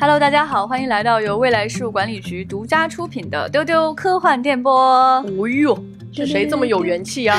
Hello，大家好，欢迎来到由未来事务管理局独家出品的丢丢科幻电波。哦呦，是谁这么有元气啊？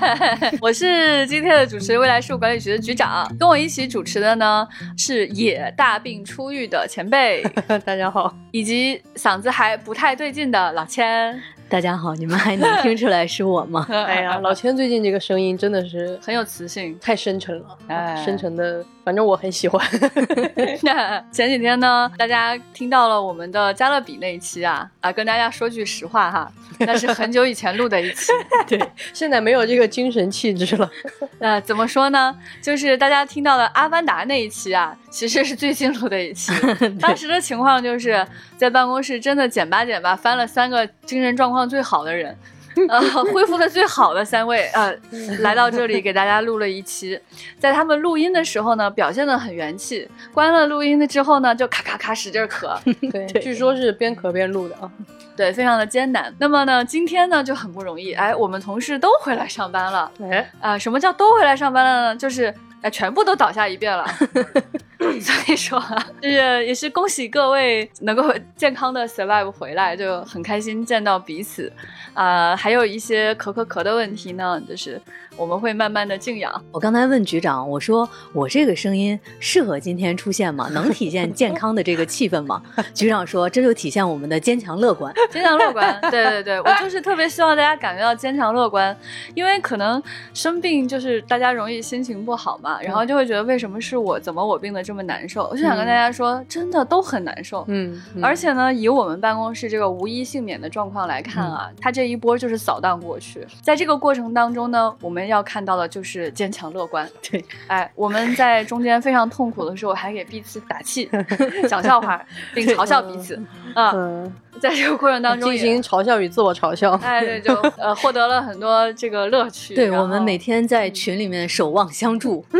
我是今天的主持人，未来事务管理局的局长。跟我一起主持的呢是也大病初愈的前辈，大家好，以及嗓子还不太对劲的老千。大家好，你们还能听出来是我吗？哎呀，老千最近这个声音真的是很有磁性，太深沉了，哎深沉的，反正我很喜欢。那前几天呢，大家听到了我们的加勒比那一期啊啊，跟大家说句实话哈，那是很久以前录的一期。对，现在没有这个精神气质了。那，怎么说呢？就是大家听到了《阿凡达》那一期啊，其实是最近录的一期。当时的情况就是在办公室真的捡吧捡吧翻了三个精神状况最好的人。呃，恢复的最好的三位，呃，来到这里给大家录了一期。在他们录音的时候呢，表现的很元气；关了录音的之后呢，就咔咔咔使劲咳。对，据说是边咳边录的啊。对，非常的艰难。那么呢，今天呢就很不容易。哎，我们同事都回来上班了。哎，啊、什么叫都回来上班了呢？就是哎，全部都倒下一遍了。所以说啊，就是也是恭喜各位能够 健康的 survive 回来，就很开心见到彼此。啊、还有一些咳咳咳的问题呢，就是我们会慢慢的静养。我刚才问局长，我说我这个声音适合今天出现吗？能体现健康的这个气氛吗？局长说这就体现我们的坚强乐观。坚强乐观，对对对，我就是特别希望大家感觉到坚强乐观，因为可能生病就是大家容易心情不好嘛，然后就会觉得为什么是我，怎么我病的这么难受？我就想跟大家说，真的都很难受。嗯，嗯而且呢，以我们办公室这个无一幸免的状况来看啊，他这一波就是扫荡过去。在这个过程当中呢，我们要看到的就是坚强乐观。对，哎，我们在中间非常痛苦的时候，还给彼此打气、讲笑话，并嘲笑彼此。啊，嗯，在这个过程当中进行嘲笑与自我嘲笑。哎，对，就呃获得了很多这个乐趣。对我们每天在群里面守望相助，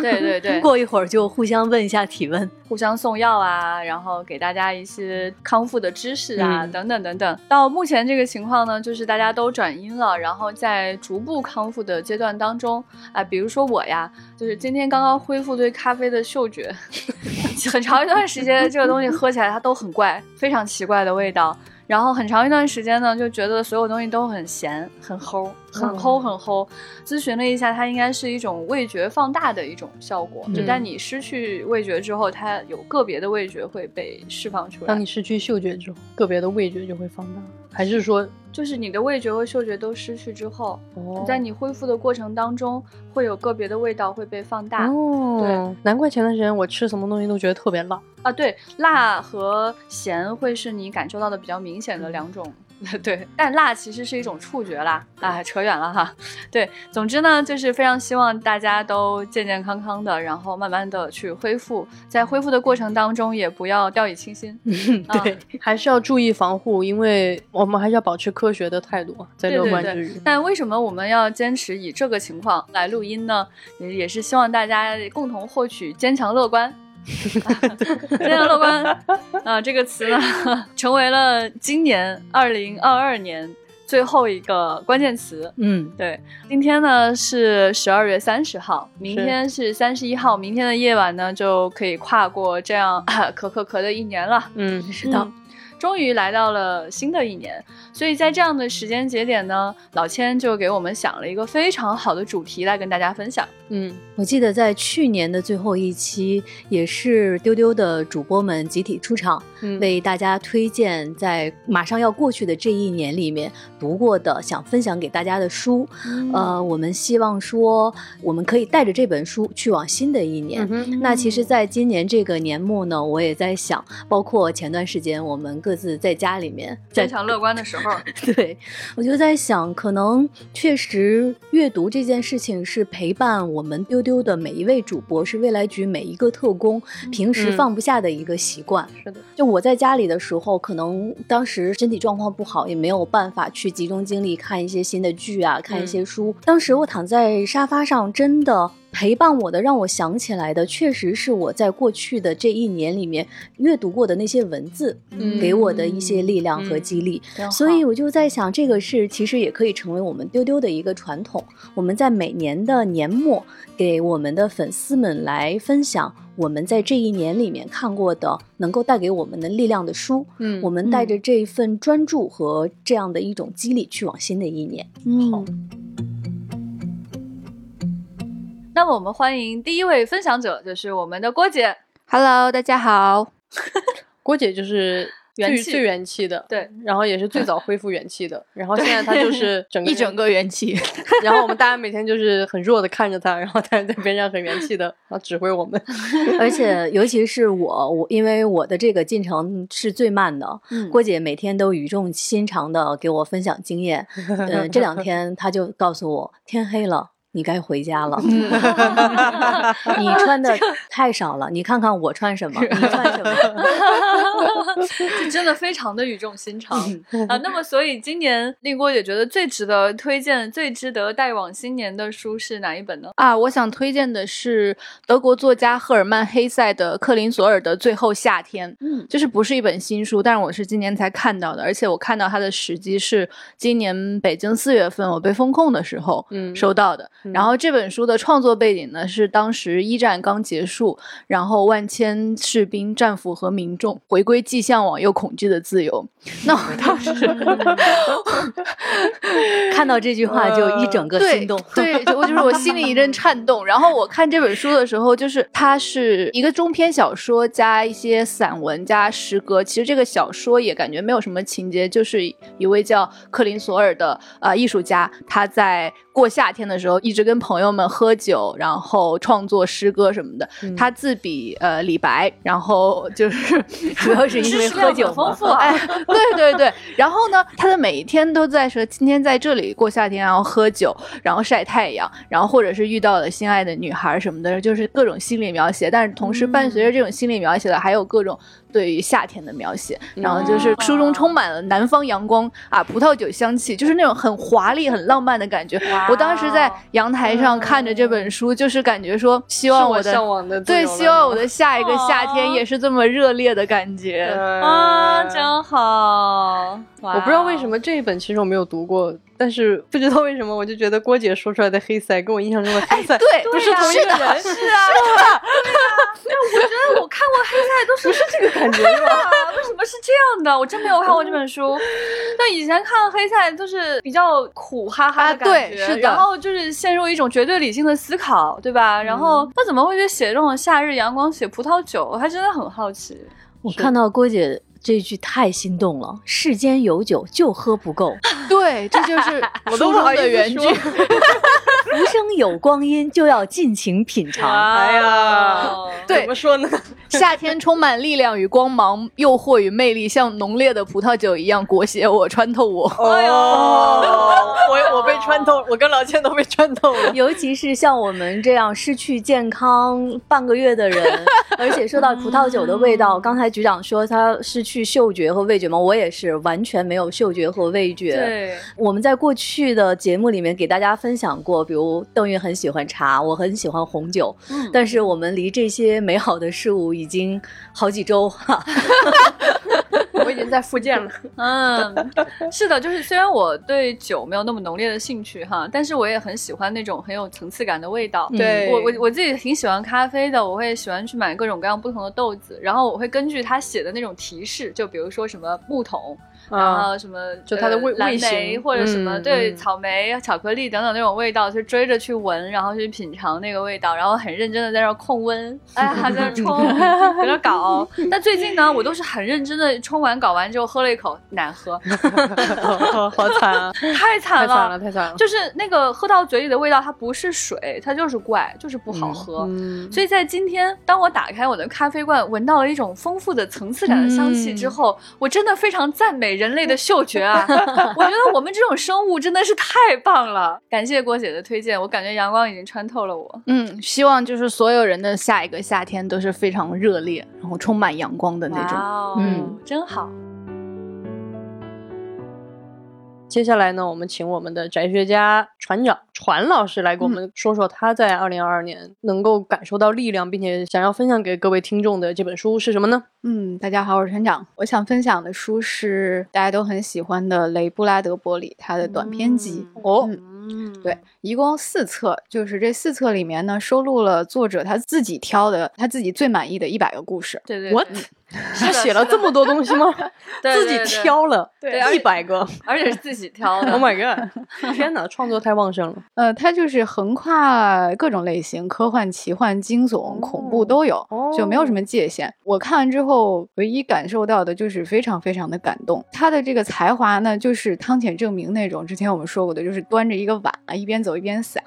对对对，过一会儿就互相问一下体温。互相送药啊，然后给大家一些康复的知识啊，嗯等等等等。到目前这个情况呢，就是大家都转阴了，然后在逐步康复的阶段当中，啊、比如说我呀，就是今天刚刚恢复对咖啡的嗅觉，很长一段时间这个东西喝起来它都很怪，非常奇怪的味道。然后很长一段时间呢，就觉得所有东西都很咸、很齁、很嗯齁、很齁。咨询了一下，它应该是一种味觉放大的一种效果，就嗯在你失去味觉之后，它有个别的味觉会被释放出来当。你失去嗅觉之后，个别的味觉就会放大，还是说，就是你的味觉和嗅觉都失去之后，哦在你恢复的过程当中，会有个别的味道会被放大。哦，对难怪前段时间我吃什么东西都觉得特别辣。啊，对，辣和咸会是你感受到的比较明显的两种。对，但辣其实是一种触觉啦，啊，扯远了哈。对，总之呢，就是非常希望大家都健健康康的，然后慢慢的去恢复，在恢复的过程当中，也不要掉以轻心。嗯对，还是要注意防护，因为我们还是要保持科学的态度，在乐观之余。但为什么我们要坚持以这个情况来录音呢？也也是希望大家共同获取坚强乐观。坚强乐观啊、这个词呢，成为了今年二零二二年最后一个关键词。嗯，对，今天呢是十二月三十号，明天是三十一号，明天的夜晚呢就可以跨过这样 咳咳咳的一年了。嗯，是的。嗯终于来到了新的一年，所以在这样的时间节点呢，老千就给我们想了一个非常好的主题来跟大家分享。嗯，我记得在去年的最后一期，也是丢丢的主播们集体出场，嗯为大家推荐在马上要过去的这一年里面读过的、想分享给大家的书。呃，我们希望说，我们可以带着这本书去往新的一年。那其实，在今年这个年末呢，我也在想，包括前段时间我们各自在家里面，在坚强乐观的时候，对，我就在想，可能确实阅读这件事情是陪伴我们丢丢的每一位主播，是未来局每一个特工平时嗯放不下的一个习惯。是的，就我在家里的时候，可能当时身体状况不好，也没有办法去集中精力看一些新的剧啊，看一些书。当时我躺在沙发上，真的陪伴我的，让我想起来的，确实是我在过去的这一年里面阅读过的那些文字，嗯给我的一些力量和嗯激励。真所以我就在想，这个是其实也可以成为我们丢丢的一个传统。我们在每年的年末，给我们的粉丝们来分享我们在这一年里面看过的能够带给我们的力量的书。嗯我们带着这一份专注和这样的一种激励去往新的一年。嗯。那么我们欢迎第一位分享者，就是我们的郭姐。Hello，大家好。郭姐就是元气最最元气的，对，然后也是最早恢复元气的，然后现在她就是整个 一整个元气，然后我们大家每天就是很弱的看着她，然后她在边上很元气的，然后指挥我们。而且尤其是我，我因为我的这个进程是最慢的，嗯郭姐每天都语重心长的给我分享经验。嗯、这两天她就告诉我，天黑了。你该回家了。你穿的太少了，你看看我穿什么，你穿什么？这真的非常的语重心长啊。那么，所以今年令郭姐觉得最值得推荐、最值得带往新年的书是哪一本呢？啊，我想推荐的是德国作家赫尔曼·黑塞的《克林索尔的最后夏天》。嗯，就是不是一本新书？但是我是今年才看到的，而且我看到它的时机是今年北京四月份我被封控的时候嗯收到的。嗯然后这本书的创作背景呢是当时一战刚结束，然后万千士兵、战俘和民众回归既向往又恐惧的自由。那我当时 看到这句话就一整个心动。对，对，我就是我心里一阵颤动。然后我看这本书的时候，就是它是一个中篇小说加一些散文加诗歌。其实这个小说也感觉没有什么情节，就是一位叫克林索尔的呃艺术家，他在过夏天的时候一直跟朋友们喝酒，然后创作诗歌什么的。嗯他自比呃李白，然后就是 主要是因为喝酒嘛。丰富啊。哎，对对对，然后呢，他的每一天都在说今天在这里过夏天，然后喝酒，然后晒太阳，然后或者是遇到了心爱的女孩什么的，就是各种心理描写。但是同时伴随着这种心理描写的，还有各种对于夏天的描写。然后就是书中充满了南方阳光啊，葡萄酒香气，就是那种很华丽、很浪漫的感觉。我当时在阳台上看着这本书，就是感觉说，希望我我的向往的对，希望我的下一个夏天哦也是这么热烈的感觉。啊，真好！我不知道为什。么这一本其实我没有读过，但是不知道为什么我就觉得郭姐说出来的黑塞跟我印象中的黑塞对，不是同一个人，是啊，我觉得我看过黑塞都是不是这个感觉是吧？为什么是这样的？我真没有看过这本书。但以前看黑塞都是比较苦哈哈的感觉，啊对是的然后就是陷入一种绝对理性的思考，对吧？然后他怎么会去写这种夏日阳光、写葡萄酒？我还真的很好奇。我看到郭姐这句太心动了，世间有酒就喝不够，对，这就是 我书中都不好意思的原句说。浮生有光阴就要尽情品尝。哎呀 对怎么说呢？夏天充满力量与光芒，诱惑与魅力，像浓烈的葡萄酒一样裹挟我、穿透我。哎呦，我我被穿透，我跟老千都被穿透了。尤其是像我们这样失去健康半个月的人，而且说到葡萄酒的味道，刚才局长说他失去嗅觉和味觉吗，我也是完全没有嗅觉和味觉。对，我们在过去的节目里面给大家分享过，比如邓韵很喜欢茶，我很喜欢红酒，嗯但是我们离这些美好的事物已经好几周哈。我已经在复健了。嗯，是的，就是虽然我对酒没有那么浓烈的兴趣哈，但是我也很喜欢那种很有层次感的味道。对我我我自己挺喜欢咖啡的，我会喜欢去买各种各样不同的豆子，然后我会根据他写的那种提示，就比如说什么木桶，然啊，后什么就它的味味型莓或者什么、嗯对嗯草莓、巧克力等等那种味道，就追着去闻，然后去品尝那个味道，然后很认真的在那儿控温，哎，还在那儿冲，在那儿搞。但最近呢，我都是很认真的冲完搞完之后喝了一口，难喝，好好惨啊！太惨太惨了，太惨了。就是那个喝到嘴里的味道，它不是水，它就是怪，就是不好喝。嗯，所以在今天，当我打开我的咖啡罐，闻到了一种丰富的层次感的香气之后，我真的非常赞美人类的嗅觉啊！我觉得我们这种生物真的是太棒了。感谢郭姐的推荐，我感觉阳光已经穿透了我。嗯，希望就是所有人的下一个夏天都是非常热烈，然后充满阳光的那种。哇哦嗯，真好。接下来呢，我们请我们的宅学家船长船老师来给我们说说他在二零二二年能够感受到力量，并且想要分享给各位听众的这本书是什么呢？嗯，大家好，我是船长。我想分享的书是大家都很喜欢的雷布拉德伯里他的短篇集。哦，嗯嗯，对，一共四册，就是这四册里面呢，收录了作者他自己挑的他自己最满意的一百个故事。对对 What？对他写了这么多东西吗？自己挑了对一百个 而且是自己挑的。，Oh my god！天哪，创作太旺盛了。呃，他就是横跨各种类型，科幻、奇幻、惊悚、恐怖都有，就没有什么界限。我看完之后，唯一感受到的就是非常非常的感动。他的这个才华呢，就是汤浅证明那种，之前我们说过的，就是端着一个碗啊，一边走一边撒。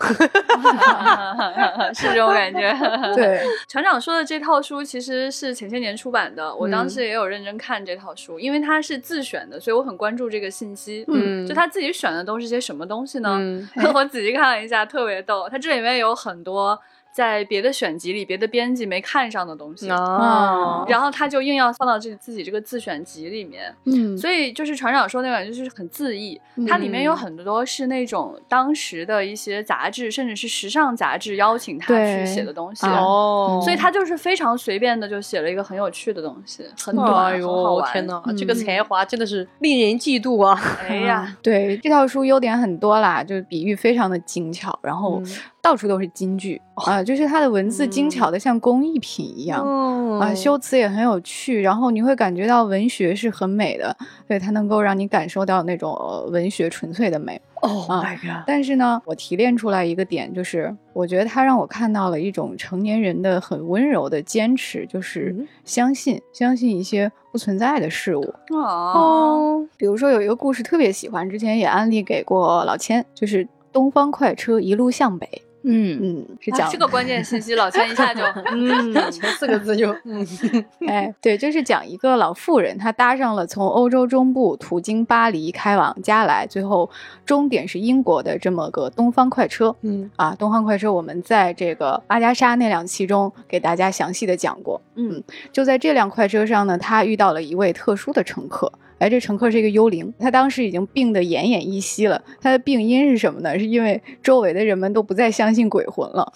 是这种感觉。对，船长说的这套书其实是前些年出版的，我当嗯时也有认真看这套书，因为它是自选的，所以我很关注这个信息。嗯就他自己选的都是些什么东西呢？嗯 我仔细看了一下，特别逗。它这里面有很多在别的选集里别的编辑没看上的东西。啊，然后他就硬要放到这自己这个自选集里面，嗯，所以就是船长说那本就是很自意，它里面有很多是那种当时的一些杂志，甚至是时尚杂志邀请他去写的东西，啊哦，所以他就是非常随便的就写了一个很有趣的东西，很短，哎很好玩。呦天哪，这个嗯才华真的是令人嫉妒啊！哎呀，对，这套书优点很多啦，就是比喻非常的精巧，然后嗯到处都是金句啊、就是它的文字精巧的像工艺品一样。嗯啊，修辞也很有趣，然后你会感觉到文学是很美的，对它能够让你感受到那种呃文学纯粹的美。，Oh 啊 my god！但是呢，我提炼出来一个点，就是我觉得它让我看到了一种成年人的很温柔的坚持，就是嗯相信、相信一些不存在的事物。哦，哦，比如说有一个故事特别喜欢，之前也安利给过老千，就是东方快车一路向北。嗯，嗯，是讲、啊这个关键信息，老千一下就 嗯，前四个字就嗯，哎，对，就是讲一个老妇人，她搭上了从欧洲中部途经巴黎开往加来，最后终点是英国的这么个东方快车。嗯啊，东方快车我们在这个阿加莎那两期中给大家详细的讲过。嗯，就在这辆快车上呢，他遇到了一位特殊的乘客。哎，这乘客是一个幽灵，他当时已经病得奄奄一息了。他的病因是什么呢？是因为周围的人们都不再相信鬼魂了。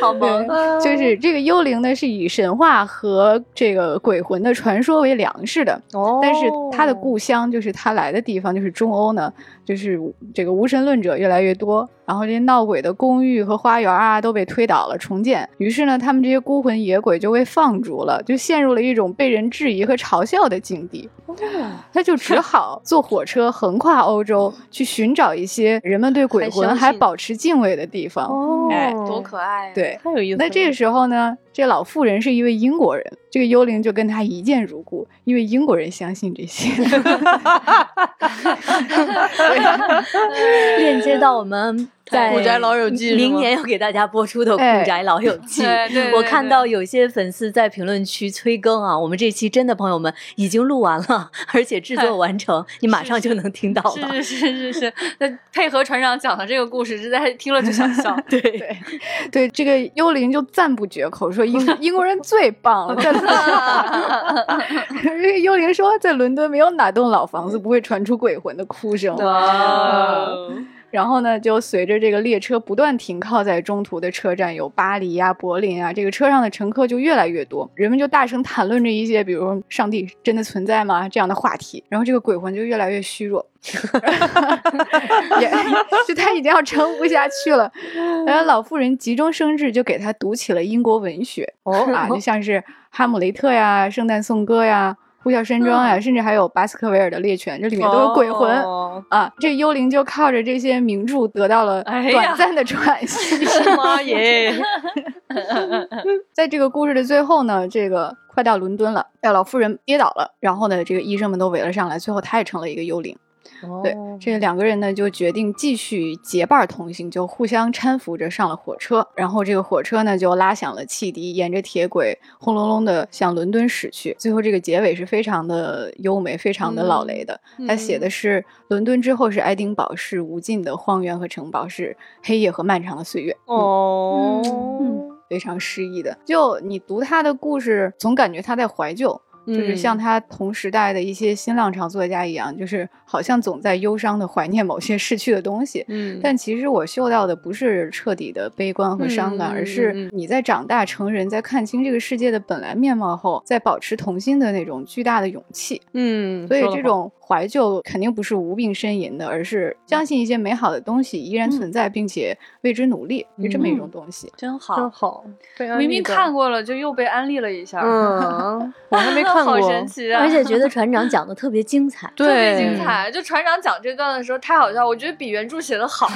好萌。就是这个幽灵呢，是以神话和这个鬼魂的传说为粮食的。哦但是他的故乡，就是他来的地方，就是中欧呢，就是这个无神论者越来越多，然后这些闹鬼的公寓和花园啊都被推倒了重建，于是呢，他们这些孤魂野鬼就被放逐了，就陷入了一种被人质疑和嘲笑的境地。他就只好坐火车横跨欧洲，去寻找一些人们对鬼魂还保持敬畏的地方。哦，哎多可爱呀！对，太有意思。那这个时候呢，这老妇人是一位英国人，这个幽灵就跟他一见如故，因为英国人相信这些。链接到我们在古宅老友记明年要给大家播出的《哎古宅老友记》我看到有些粉丝在评论区催更啊，我们这期真的朋友们已经录完了，而且制作完成，你马上就能听到了。是是是是是，那配合船长讲的这个故事，实在听了就想笑。对，对对，这个幽灵就赞不绝口，说英英国人最棒了，幽灵说，在伦敦没有哪栋老房子不会传出鬼魂的哭声。哇然后呢，就随着这个列车不断停靠在中途的车站，有巴黎呀、柏林啊，这个车上的乘客就越来越多，人们就大声谈论着一些，比如上帝真的存在吗？这样的话题，然后这个鬼魂就越来越虚弱，也就他已经要撑不下去了。然后老妇人急中生智，就给他读起了英国文学，哦啊，就像是《哈姆雷特》呀、《圣诞颂歌》呀、《呼啸山庄》呀，甚至还有巴斯克维尔的《猎犬》，这里面都有鬼魂。哦啊，这幽灵就靠着这些名著得到了短暂的喘息。妈耶！在这个故事的最后呢，这个快到伦敦了，哎老妇人跌倒了，然后呢，这个医生们都围了上来，最后她也成了一个幽灵。对，哦这两个人呢就决定继续结伴同行，就互相搀扶着上了火车。然后这个火车呢就拉响了汽笛，沿着铁轨轰隆隆的向伦敦驶去。最后这个结尾是非常的优美，非常的老雷的。他写的是伦敦之后是爱丁堡，是无尽的荒原和城堡，是黑夜和漫长的岁月。哦，嗯非常诗意的。就你读他的故事，总感觉他在怀旧，就是像他同时代的一些新浪潮作家一样，就是好像总在忧伤的怀念某些逝去的东西。嗯，但其实我嗅到的不是彻底的悲观和伤感，嗯而是你在长大成人，在看清这个世界的本来面貌后，在保持童心的那种巨大的勇气。嗯，所以这种怀旧肯定不是无病呻吟的，而是相信一些美好的东西依然存在，并且为之努力，是这么一种东西。真好真好。好，明明看过了，就又被安利了一下。嗯，我还没 看过，好神奇啊！而且觉得船长讲的特别精彩。特别，精彩。就船长讲这段的时候太好笑，我觉得比原著写的好，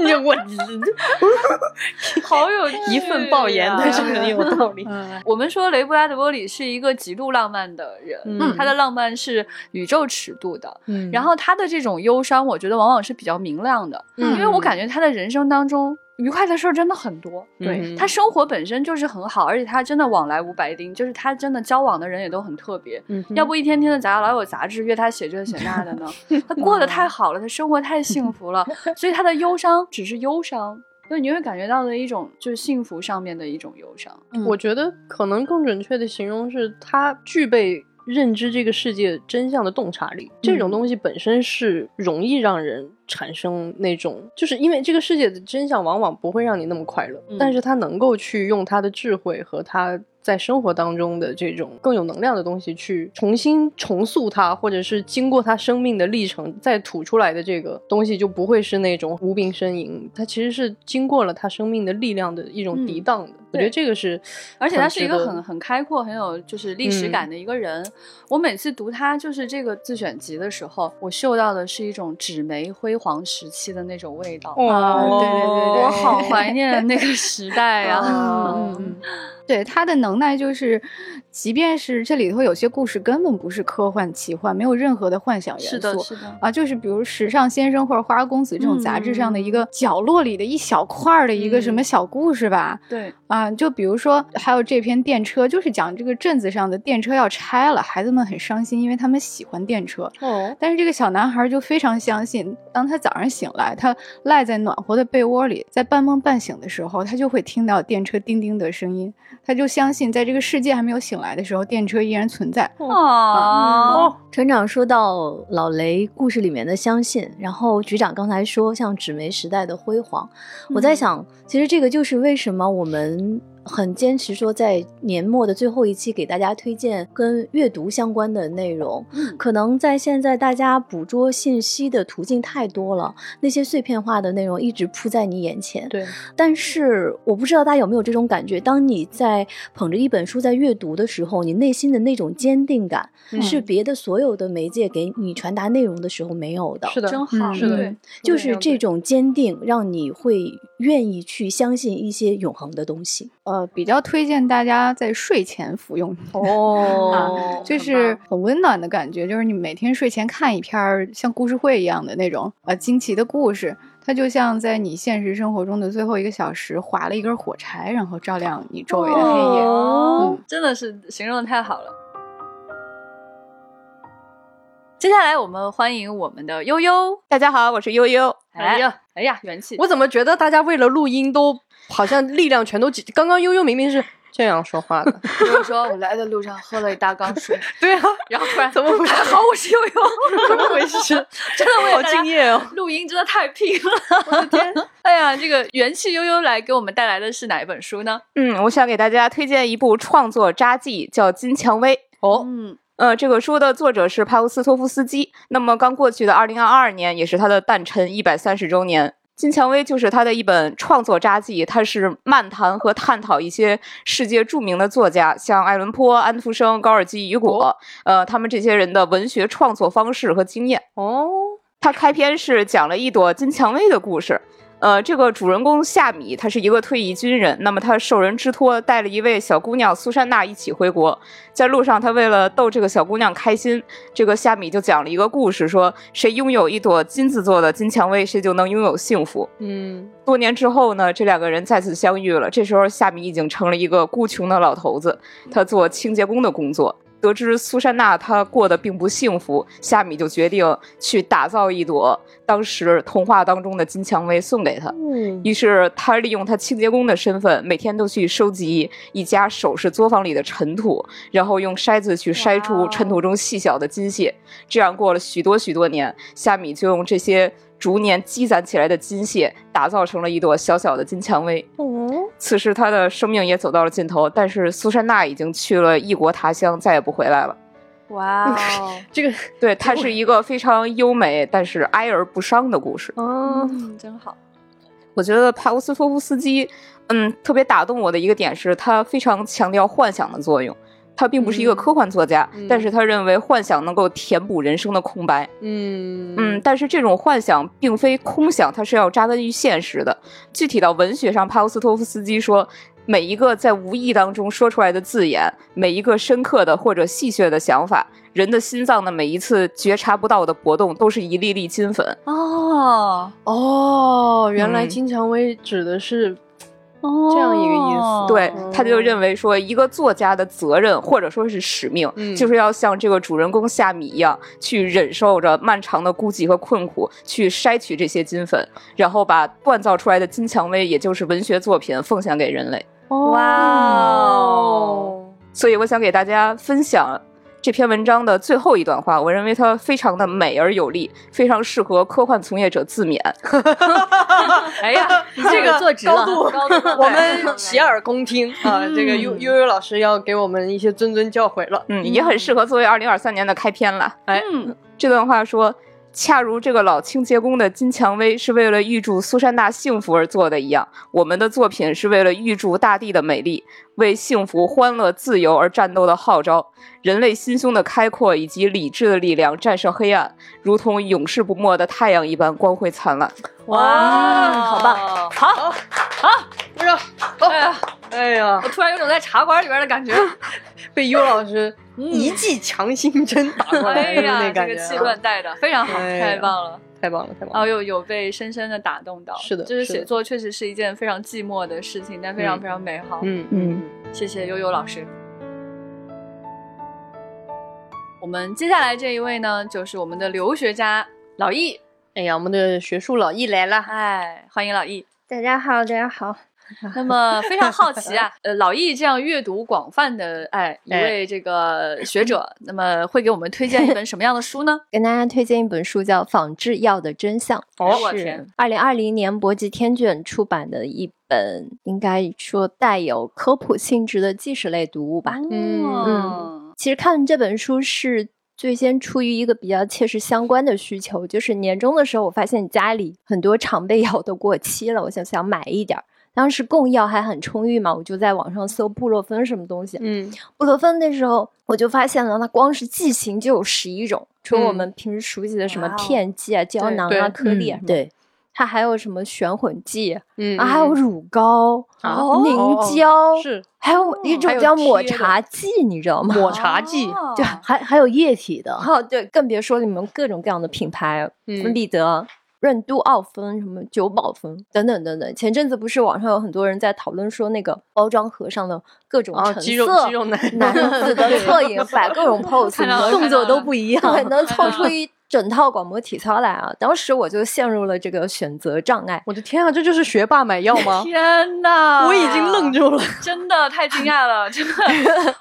你我 好有趣一份爆言，啊但是很有道理。嗯，我们说雷布拉德波里是一个极度浪漫的人，嗯他的浪漫是宇宙尺度的。嗯然后他的这种忧伤，我觉得往往是比较明亮的，嗯因为我感觉他的人生当中愉快的事儿真的很多。对嗯他生活本身就是很好，而且他真的往来无白丁，就是他真的交往的人也都很特别。嗯要不一天天的杂老有杂志约他写这写那的呢？他过得太好了，他生活太幸福了，所以他的忧伤只是忧伤，所以你会感觉到的一种就是幸福上面的一种忧伤。我觉得可能更准确的形容是，他具备认知这个世界真相的洞察力。这种东西本身是容易让人产生那种，就是因为这个世界的真相往往不会让你那么快乐，嗯但是他能够去用他的智慧和他。在生活当中的这种更有能量的东西，去重新重塑他，或者是经过他生命的历程再吐出来的这个东西，就不会是那种无病呻吟。他其实是经过了他生命的力量的一种涤荡的。我觉得这个是，而且他是一个很很开阔、很有就是历史感的一个人。我每次读他就是这个自选集的时候，我嗅到的是一种纸媒辉煌时期的那种味道。哦对对对对。我好怀念那个时代呀、嗯嗯，对他的能耐就是，即便是这里头有些故事根本不是科幻奇幻，没有任何的幻想元素。是的，是的。啊，就是比如《时尚先生》或者《花花公子》这种杂志上的一个角落里的一小块儿的一个什么小故事吧。对，啊，就比如说还有这篇电车，就是讲这个镇子上的电车要拆了，孩子们很伤心，因为他们喜欢电车。哦，但是这个小男孩就非常相信，当他早上醒来，他赖在暖和的被窝里，在半梦半醒的时候，他就会听到电车叮叮的声音，他就相信，在这个世界还没有醒来的时候，电车依然存在。哦，船长说到老雷故事里面的相信，然后局长刚才说像纸媒时代的辉煌，我在想，其实这个就是为什么我们很坚持说在年末的最后一期给大家推荐跟阅读相关的内容。嗯可能在现在大家捕捉信息的途径太多了，那些碎片化的内容一直扑在你眼前。对，但是我不知道大家有没有这种感觉，当你在捧着一本书在阅读的时候，你内心的那种坚定感，嗯是别的所有的媒介给你传达内容的时候没有的。是的，真好，嗯是的对，就是这。种坚定，让你会愿意去相信一些永恒的东西。呃，比较推荐大家在睡前服用。哦，啊就是很温暖的感觉，就是你每天睡前看一篇儿像故事会一样的那种呃惊奇的故事，它就像在你现实生活中的最后一个小时划了一根火柴，然后照亮你周围的黑夜。哦嗯，真的是形容的太好了。接下来我们欢迎我们的悠悠。大家好，我是悠悠。哎呀，哎呀，元气！我怎么觉得大家为了录音都好像力量全都集？刚刚悠悠明明是这样说话的，悠悠说，我来的路上喝了一大缸水，对啊，然后突然怎么回事好，我是悠悠，怎么回事？真的为好了大家敬业哦！录音真的太拼了，我的天！哎呀，这个元气悠悠来给我们带来的是哪一本书呢？嗯，我想给大家推荐一部创作札记，叫《金蔷薇》。哦，嗯，呃，这个书的作者是帕乌斯托夫斯基。那么刚过去的二零二二年，也是他的诞辰一百三十周年。金蔷薇就是他的一本创作札记，它是漫谈和探讨一些世界著名的作家，像爱伦坡、安徒生、高尔基、雨果，呃，他们这些人的文学创作方式和经验。哦，他开篇是讲了一朵金蔷薇的故事。呃，这个主人公夏米，他是一个退役军人，那么他受人之托带了一位小姑娘苏珊娜一起回国。在路上，他为了逗这个小姑娘开心，这个夏米就讲了一个故事，说谁拥有一朵金子做的金蔷薇，谁就能拥有幸福。嗯，多年之后呢，这两个人再次相遇了。这时候，夏米已经成了一个孤穷的老头子，他做清洁工的工作。得知苏珊娜她过得并不幸福，夏米就决定去打造一朵当时童话当中的金蔷薇送给她。嗯于是他利用他清洁工的身份，每天都去收集一家首饰作坊里的尘土，然后用筛子去筛出尘土中细小的金屑。这样过了许多许多年，夏米就用这些逐年积攒起来的金屑，打造成了一朵小小的金蔷薇。哦，此时他的生命也走到了尽头，但是苏珊娜已经去了异国他乡，再也不回来了。哇哦，这个 对，它是一个非常优美但是哀而不伤的故事。哦，嗯，真好。我觉得帕乌斯托夫斯基，嗯，特别打动我的一个点是他非常强调幻想的作用。他并不是一个科幻作家，嗯但是他认为幻想能够填补人生的空白。嗯嗯，但是这种幻想并非空想，它是要扎根于现实的。具体到文学上，帕乌斯托夫斯基说，每一个在无意当中说出来的字眼，每一个深刻的或者戏谑的想法，人的心脏的每一次觉察不到的搏动，都是一粒粒金粉。哦哦，原来嗯金蔷薇指的是哦，这样一个意思对，他就哦认为说，一个作家的责任或者说是使命，嗯就是要像这个主人公夏米一样，去忍受着漫长的孤寂和困苦，去筛取这些金粉，然后把锻造出来的金蔷薇，也就是文学作品，奉献给人类。哇哦，所以，我想给大家分享。这篇文章的最后一段话，我认为它非常的美而有力，非常适合科幻从业者自勉。哎呀，你这个坐直了，度高度我们 洗耳恭听啊！这个嗯悠悠悠老师要给我们一些谆谆教诲了。嗯，也很适合作为二零二三年的开篇了。哎，嗯这段话说，恰如这个老清洁工的金蔷薇是为了预祝苏珊娜幸福而做的一样，我们的作品是为了预祝大地的美丽，为幸福、欢乐、自由而战斗的号召，人类心胸的开阔以及理智的力量战胜黑暗，如同永世不没的太阳一般光辉灿烂。哇，好棒好，不是，哎呀，哎呀我，突然有种在茶馆里边的感觉。被优老师一记强心针打过哎来的呀，那感觉啊，这个气氛带的非常好，太棒了。太棒了，太棒然后了。哦有被深深的打动到，是的就是写作确实是一件非常寂寞的事情，但非常嗯非常美好。嗯嗯，谢谢悠悠老师。我们接下来这一位呢，就是我们的留学家老易。哎呀，我们的学术老易来了。哎，欢迎老易。大家好，大家好。那么非常好奇啊，呃，老易这样阅读广泛的哎一位这个学者，那么会给我们推荐一本什么样的书呢？跟大家推荐一本书，叫《仿制药的真相》，哦我是天二零二零年博吉天卷出版的一本，应该说带有科普性质的纪实类读物吧。嗯其实看这本书是最先出于一个比较切实相关的需求，就是年终的时候，我发现家里很多常备药都过期了，我想想买一点儿。当时供药还很充裕嘛，我就在网上搜布洛芬什么东西。嗯布洛芬那时候我就发现了，它光是剂型就有十一种，除了我嗯们平时熟悉的什么片剂啊、胶囊啊、颗粒啊什么，嗯对，它还有什么悬混剂嗯啊，还有乳膏、哦凝哦胶，是还有一种叫抹茶剂，你知道吗？抹茶剂。哦对，还还有液体的，哦，对，更别说你们各种各样的品牌，嗯芬必得、润都奥芬、什么九宝芬等等等等。前阵子不是网上有很多人在讨论说，那个包装盒上的各种啊，成肌肉色肌肉男男子的侧影，摆各种 pose，动作都不一样。对，能凑出一整套广播体操来啊！当时我就陷入了这个选择障碍。我的天啊，这就是学霸买药吗？天哪！我已经愣住了。真的太惊讶了，真的。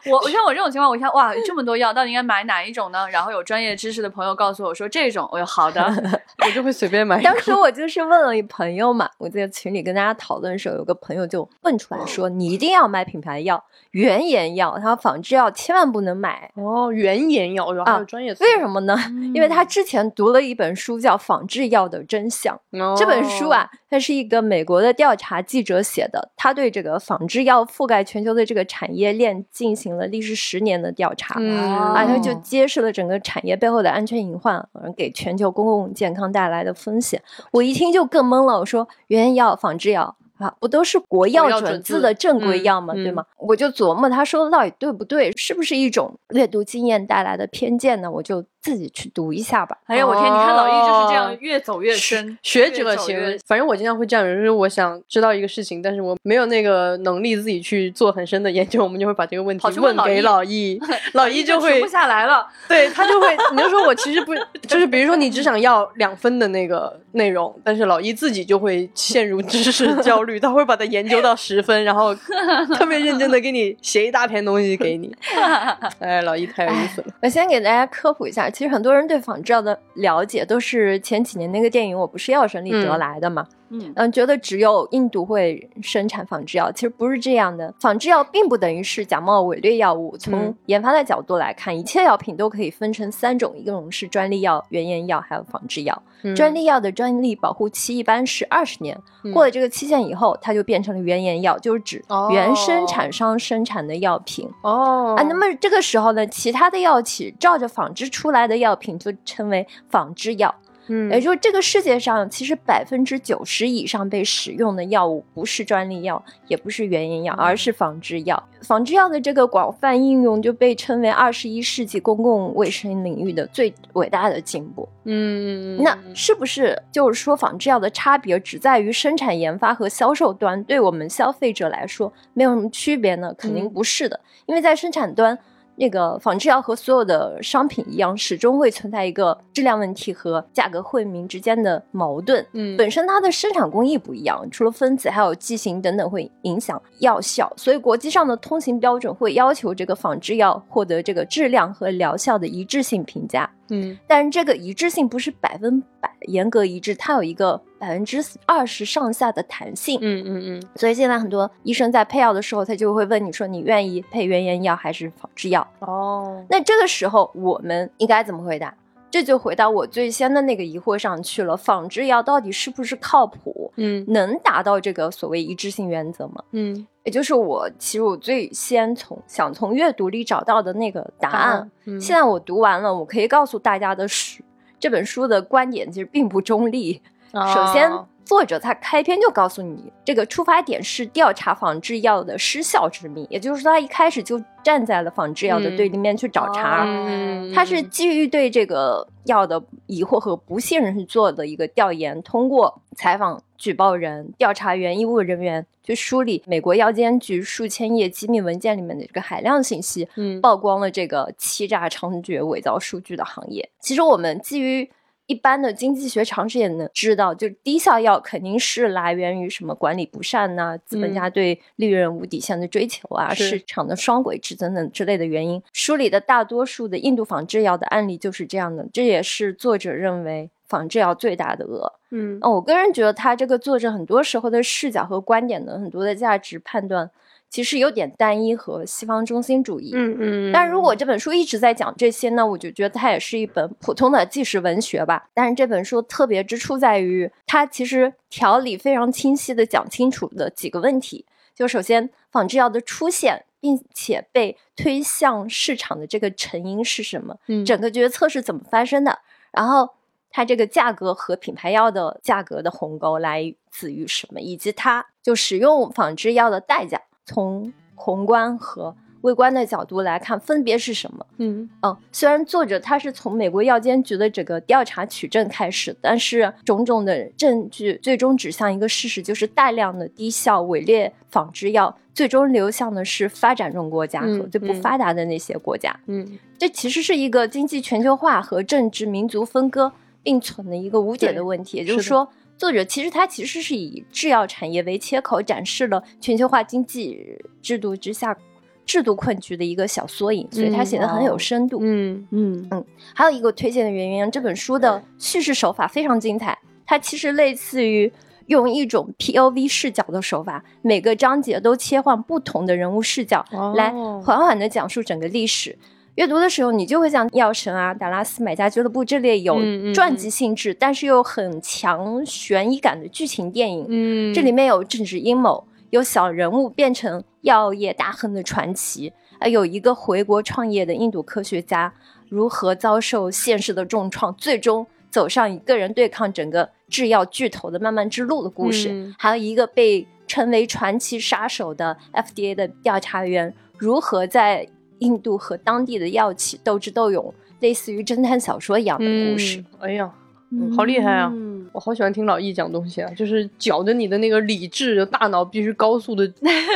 我我像我这种情况，我一看哇，这么多药，到底应该买哪一种呢？然后有专业知识的朋友告诉我说这种，我说好的，我就会随便买。当时我就是问了一朋友嘛，我在群里跟大家讨论的时候，有个朋友就问出来说：“你一定要买品牌药，原研药，他说仿制药千万不能买。哦，原研药，还有专业词。为什么呢？因为他之前读了一本书叫《仿制药的真相》。哦这本书啊，它是一个美国的调查记者写的，他对这个仿制药覆盖全球的这个产业链进行了历时十年的调查。嗯啊，他就哦揭示了整个产业背后的安全隐患，给全球公共健康带来的风险。我一听就更懵了，我说原药、仿制药啊，不都是国药药准准字字的正规嗯药吗？对嗯吗？我就琢磨他说的到底对不对，是不是一种阅读经验带来的偏见呢？我就自己去读一下吧。哎呀，我天！你看老易就是这样哦越走越深，学者型反正我经常会这样，就是我想知道一个事情，但是我没有那个能力自己去做很深的研究，我们就会把这个问题问给老易，老易就会停不下来了。对他就会，你就说我其实不，就是比如说你只想要两分的那个内容，但是老易自己就会陷入知识 焦虑，他会把它研究到十分，然后特别认真的给你写一大篇东西给你。哎，老易太有意思了。我先给大家科普一下，其实很多人对仿制药的了解都是前几年那个电影《我不是药神》里得嗯来的嘛。嗯嗯，觉得只有印度会生产仿制药，其实不是这样的。仿制药并不等于是假冒伪劣药物。从嗯研发的角度来看，一切药品都可以分成三种，一种是专利药、原研药，还有仿制药。嗯专利药的专利保护期一般是二十年，嗯过了这个期限以后，它就变成了原研药，就是指原生哦产商生产的药品。哦啊，那么这个时候呢，其他的药企照着仿制出来的药品就称为仿制药。嗯也就是这个世界上，其实百分之九十以上被使用的药物不是专利药，也不是原研药，而是仿制药。仿制药的这个广泛应用就被称为二十一世纪公共卫生领域的最伟大的进步。嗯嗯那是不是就是说仿制药的差别只在于生产研发和销售端，对我们消费者来说没有什么区别呢？肯定嗯不是的，因为在生产端。那个仿制药和所有的商品一样，始终会存在一个质量问题和价格惠民之间的矛盾。嗯本身它的生产工艺不一样，除了分子，还有剂型等等会影响药效，所以国际上的通行标准会要求这个仿制药获得这个质量和疗效的一致性评价。嗯但是这个一致性不是百分百严格一致，它有一个百分之二十上下的弹性。嗯嗯嗯所以现在很多医生在配药的时候，他就会问你说，你愿意配原研药还是仿制药？哦那这个时候我们应该怎么回答？这就回到我最先的那个疑惑上去了：仿制药到底是不是靠谱？嗯能达到这个所谓一致性原则吗？嗯也就是我其实我最先从想从阅读里找到的那个答案。嗯现在我读完了，我可以告诉大家的是，这本书的观点其实并不中立。首先哦，作者他开篇就告诉你，这个出发点是调查仿制药的失效之谜，也就是说，他一开始就站在了仿制药的嗯对立面去找茬。嗯他是基于对这个药的疑惑和不信任去做的一个调研，通过采访举报人、调查员、医务人员去梳理美国药监局数千页机密文件里面的这个海量信息，嗯曝光了这个欺诈猖獗、伪造数据的行业。其实我们基于一般的经济学常识也能知道，就低效药肯定是来源于什么管理不善呐、资本家对利润无底线的追求啊、是市场的双轨制等等之类的原因。书里的大多数的印度仿制药的案例就是这样的，这也是作者认为仿制药最大的恶。嗯哦，我个人觉得他这个作者很多时候的视角和观点的很多的价值判断，其实有点单一和西方中心主义。嗯嗯，但如果这本书一直在讲这些呢，我就觉得它也是一本普通的纪实文学吧。但是这本书特别之处在于，它其实条理非常清晰的讲清楚了几个问题。就首先，仿制药的出现并且被推向市场的这个成因是什么？嗯整个决策是怎么发生的？然后它这个价格和品牌药的价格的鸿沟来自于什么？以及它就使用仿制药的代价，从宏观和微观的角度来看，分别是什么？嗯嗯，虽然作者他是从美国药监局的这个调查取证开始，但是种种的证据最终指向一个事实，就是大量的低效伪劣仿制药最终流向的是发展中国家和嗯最不嗯发达的那些国家。嗯这其实是一个经济全球化和政治民族分割并存的一个无解的问题。也就是说，作者其实他其实是以制药产业为切口，展示了全球化经济制度之下制度困局的一个小缩影，所以他嗯写的很有哦深度。嗯嗯嗯还有一个推荐的原因，这本书的叙事手法非常精彩，它其实类似于用一种 POV 视角的手法，每个章节都切换不同的人物视角，来哦缓缓的讲述整个历史。阅读的时候，你就会像《药神》啊、《达拉斯买家俱乐部》这类有传记性质，但是又很强悬疑感的剧情电影。嗯这里面有政治阴谋，有小人物变成药业大亨的传奇，还有一个回国创业的印度科学家如何遭受现实的重创，最终走上一个人对抗整个制药巨头的漫漫之路的故事，嗯还有一个被称为传奇杀手的 FDA 的调查员如何在印度和当地的药企斗智斗勇，类似于侦探小说一样的故事。嗯哎呀，好厉害啊！嗯我好喜欢听老易讲东西啊，就是搅着你的那个理智大脑必须高速的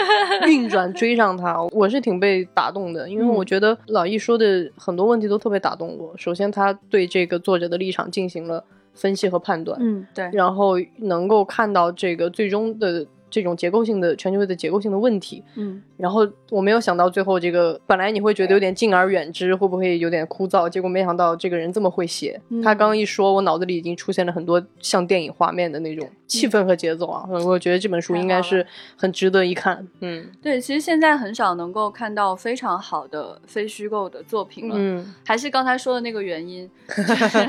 运转追上他。我是挺被打动的，因为我觉得老易说的很多问题都特别打动我。首先，他对这个作者的立场进行了分析和判断，嗯，对，然后能够看到这个最终的。这种结构性的全球的结构性的问题。嗯，然后我没有想到最后这个，本来你会觉得有点敬而远之，会不会有点枯燥？结果没想到这个人这么会写。他刚刚一说，我脑子里已经出现了很多像电影画面的那种气氛和节奏啊！我觉得这本书应该是很值得一看。嗯对，其实现在很少能够看到非常好的非虚构的作品了。嗯还是刚才说的那个原因，就 是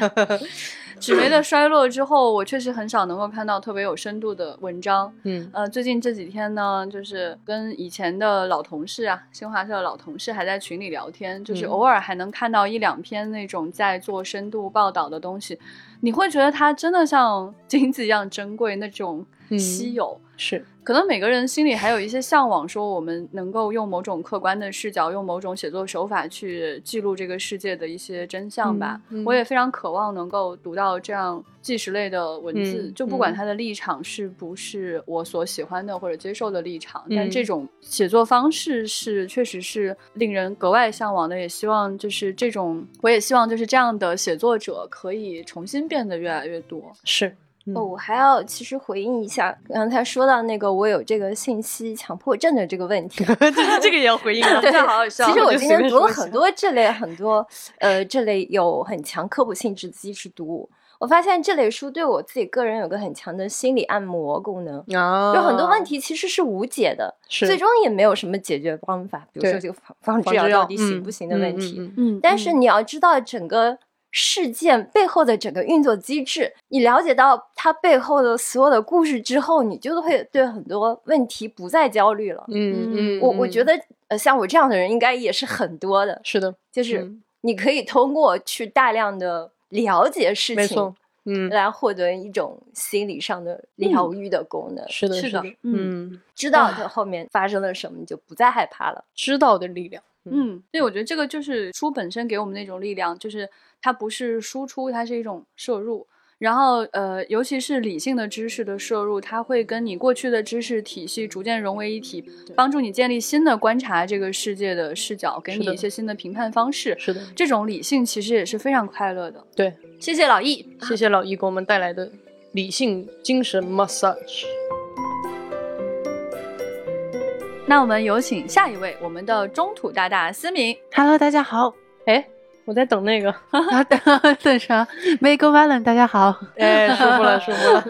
纸媒的衰落之后，我确实很少能够看到特别有深度的文章。嗯。呃，最近这几天呢，就是跟以前的老同事啊，新华社的老同事还在群里聊天，就是嗯。偶尔还能看到一两篇那种在做深度报道的东西，你会觉得它真的像金子一样珍贵，那种嗯稀有。是可能每个人心里还有一些向往，说我们能够用某种客观的视角，用某种写作手法去记录这个世界的一些真相吧。嗯嗯我也非常渴望能够读到这样纪实类的文字，嗯就不管嗯它的立场是不是我所喜欢的或者接受的立场，嗯但这种写作方式是确实是令人格外向往的。也希望就是这种，我也希望就是这样的写作者可以重新变得越来越多。是，嗯哦，我还要其实回应一下刚才说到那个我有这个信息强迫症的这个问题。这个这个也要回应啊。对，好好笑其实我就今天读了很多这类很多呃这类有很强科普性质的知识读物，我发现这类书对我自己个人有个很强的心理按摩功能。啊，有很多问题其实是无解的，最终也没有什么解决方法。比如说这个防防防治药治药到底行嗯不行的问题。嗯嗯嗯但是你要知道整个事件背后的整个运作机制，你了解到它背后的所有的故事之后，你就会对很多问题不再焦虑了。嗯嗯，我我觉得得，呃，像我这样的人应该也是很多的，是的，就是嗯你可以通过去大量的了解事情嗯，来获得一种心理上的疗愈的功能。是的，是的嗯，知道它后面发生了什么，你就不再害怕了。知道的力量，嗯，所以，我觉得这个就是书本身给我们那种力量，就是它不是输出，它是一种摄入。然后，呃，尤其是理性的知识的摄入，它会跟你过去的知识体系逐渐融为一体，帮助你建立新的观察这个世界的视角，给你一些新的评判方式。是的，这种理性其实也是非常快乐的。对，谢谢老易。谢谢老易给我们带来的理性精神 massage。那我们有请下一位，我们的中土大大思明。Hello，大家好。哎，我在等那个，啊，等等啥？Make Valen，大家好。哎，舒服了，舒服了。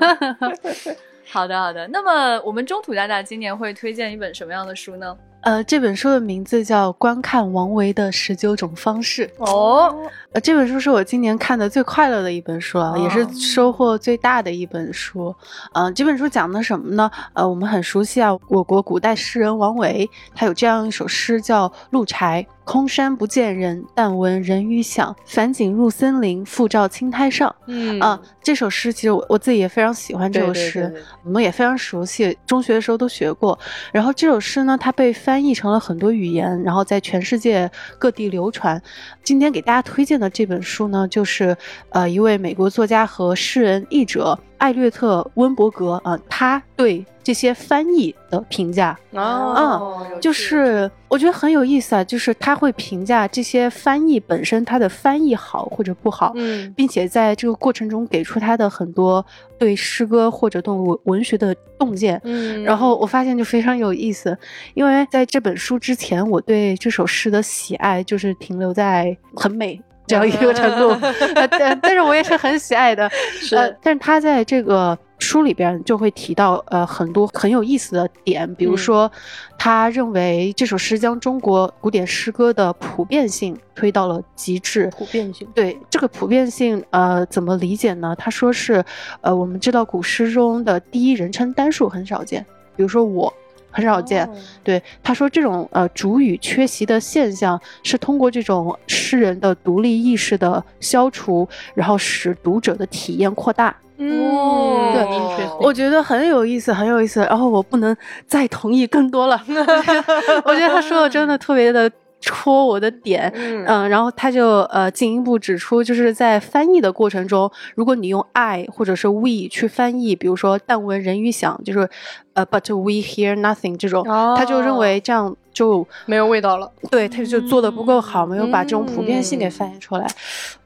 好的，好的。那么我们中土大大今年会推荐一本什么样的书呢？呃，这本书的名字叫《观看王维的十九种方式》。哦，呃，这本书是我今年看的最快乐的一本书啊，也是哦收获最大的一本书。嗯、这本书讲的什么呢？呃，我们很熟悉啊，我国古代诗人王维，他有这样一首诗叫《鹿柴》。空山不见人，但闻人语响。返景入森林，复照青苔上。嗯啊、这首诗其实我我自己也非常喜欢这首诗，对对我们也非常熟悉，中学的时候都学过。然后这首诗呢，它被翻译成了很多语言，然后在全世界各地流传。今天给大家推荐的这本书呢，就是呃一位美国作家和诗人译者艾略特·温伯格啊、呃他对这些翻译的评价。哦，就是我觉得很有意思啊，就是他会评价这些翻译本身它的翻译好或者不好，嗯。并且在这个过程中给出他的很多对诗歌或者动物文学的洞见。嗯，然后我发现就非常有意思，因为在这本书之前，我对这首诗的喜爱就是停留在很美 这样一个程度，呃但 但是我也是很喜爱的，是。呃，但是他在这个书里边就会提到呃很多很有意思的点，比如嗯说，他认为这首诗将中国古典诗歌的普遍性推到了极致，普遍性，对这个普遍性，呃，怎么理解呢？他说是，呃，我们知道古诗中的第一人称单数很少见，比如说我。很少见，哦对他说，这种呃主语缺席的现象是通过这种诗人的独立意识的消除，然后使读者的体验扩大。嗯，对我觉得很有意思，很有意思。然后我不能再同意更多了，我觉得他说的真的特别的戳我的点。嗯。嗯，然后他就呃进一步指出，就是在翻译的过程中，如果你用 I 或者是 we 去翻译，比如说但闻人语响，就是呃 but we hear nothing 这种，他就认为这样就没有味道了。对他就做的不够好，没有把这种普遍性给翻译出来。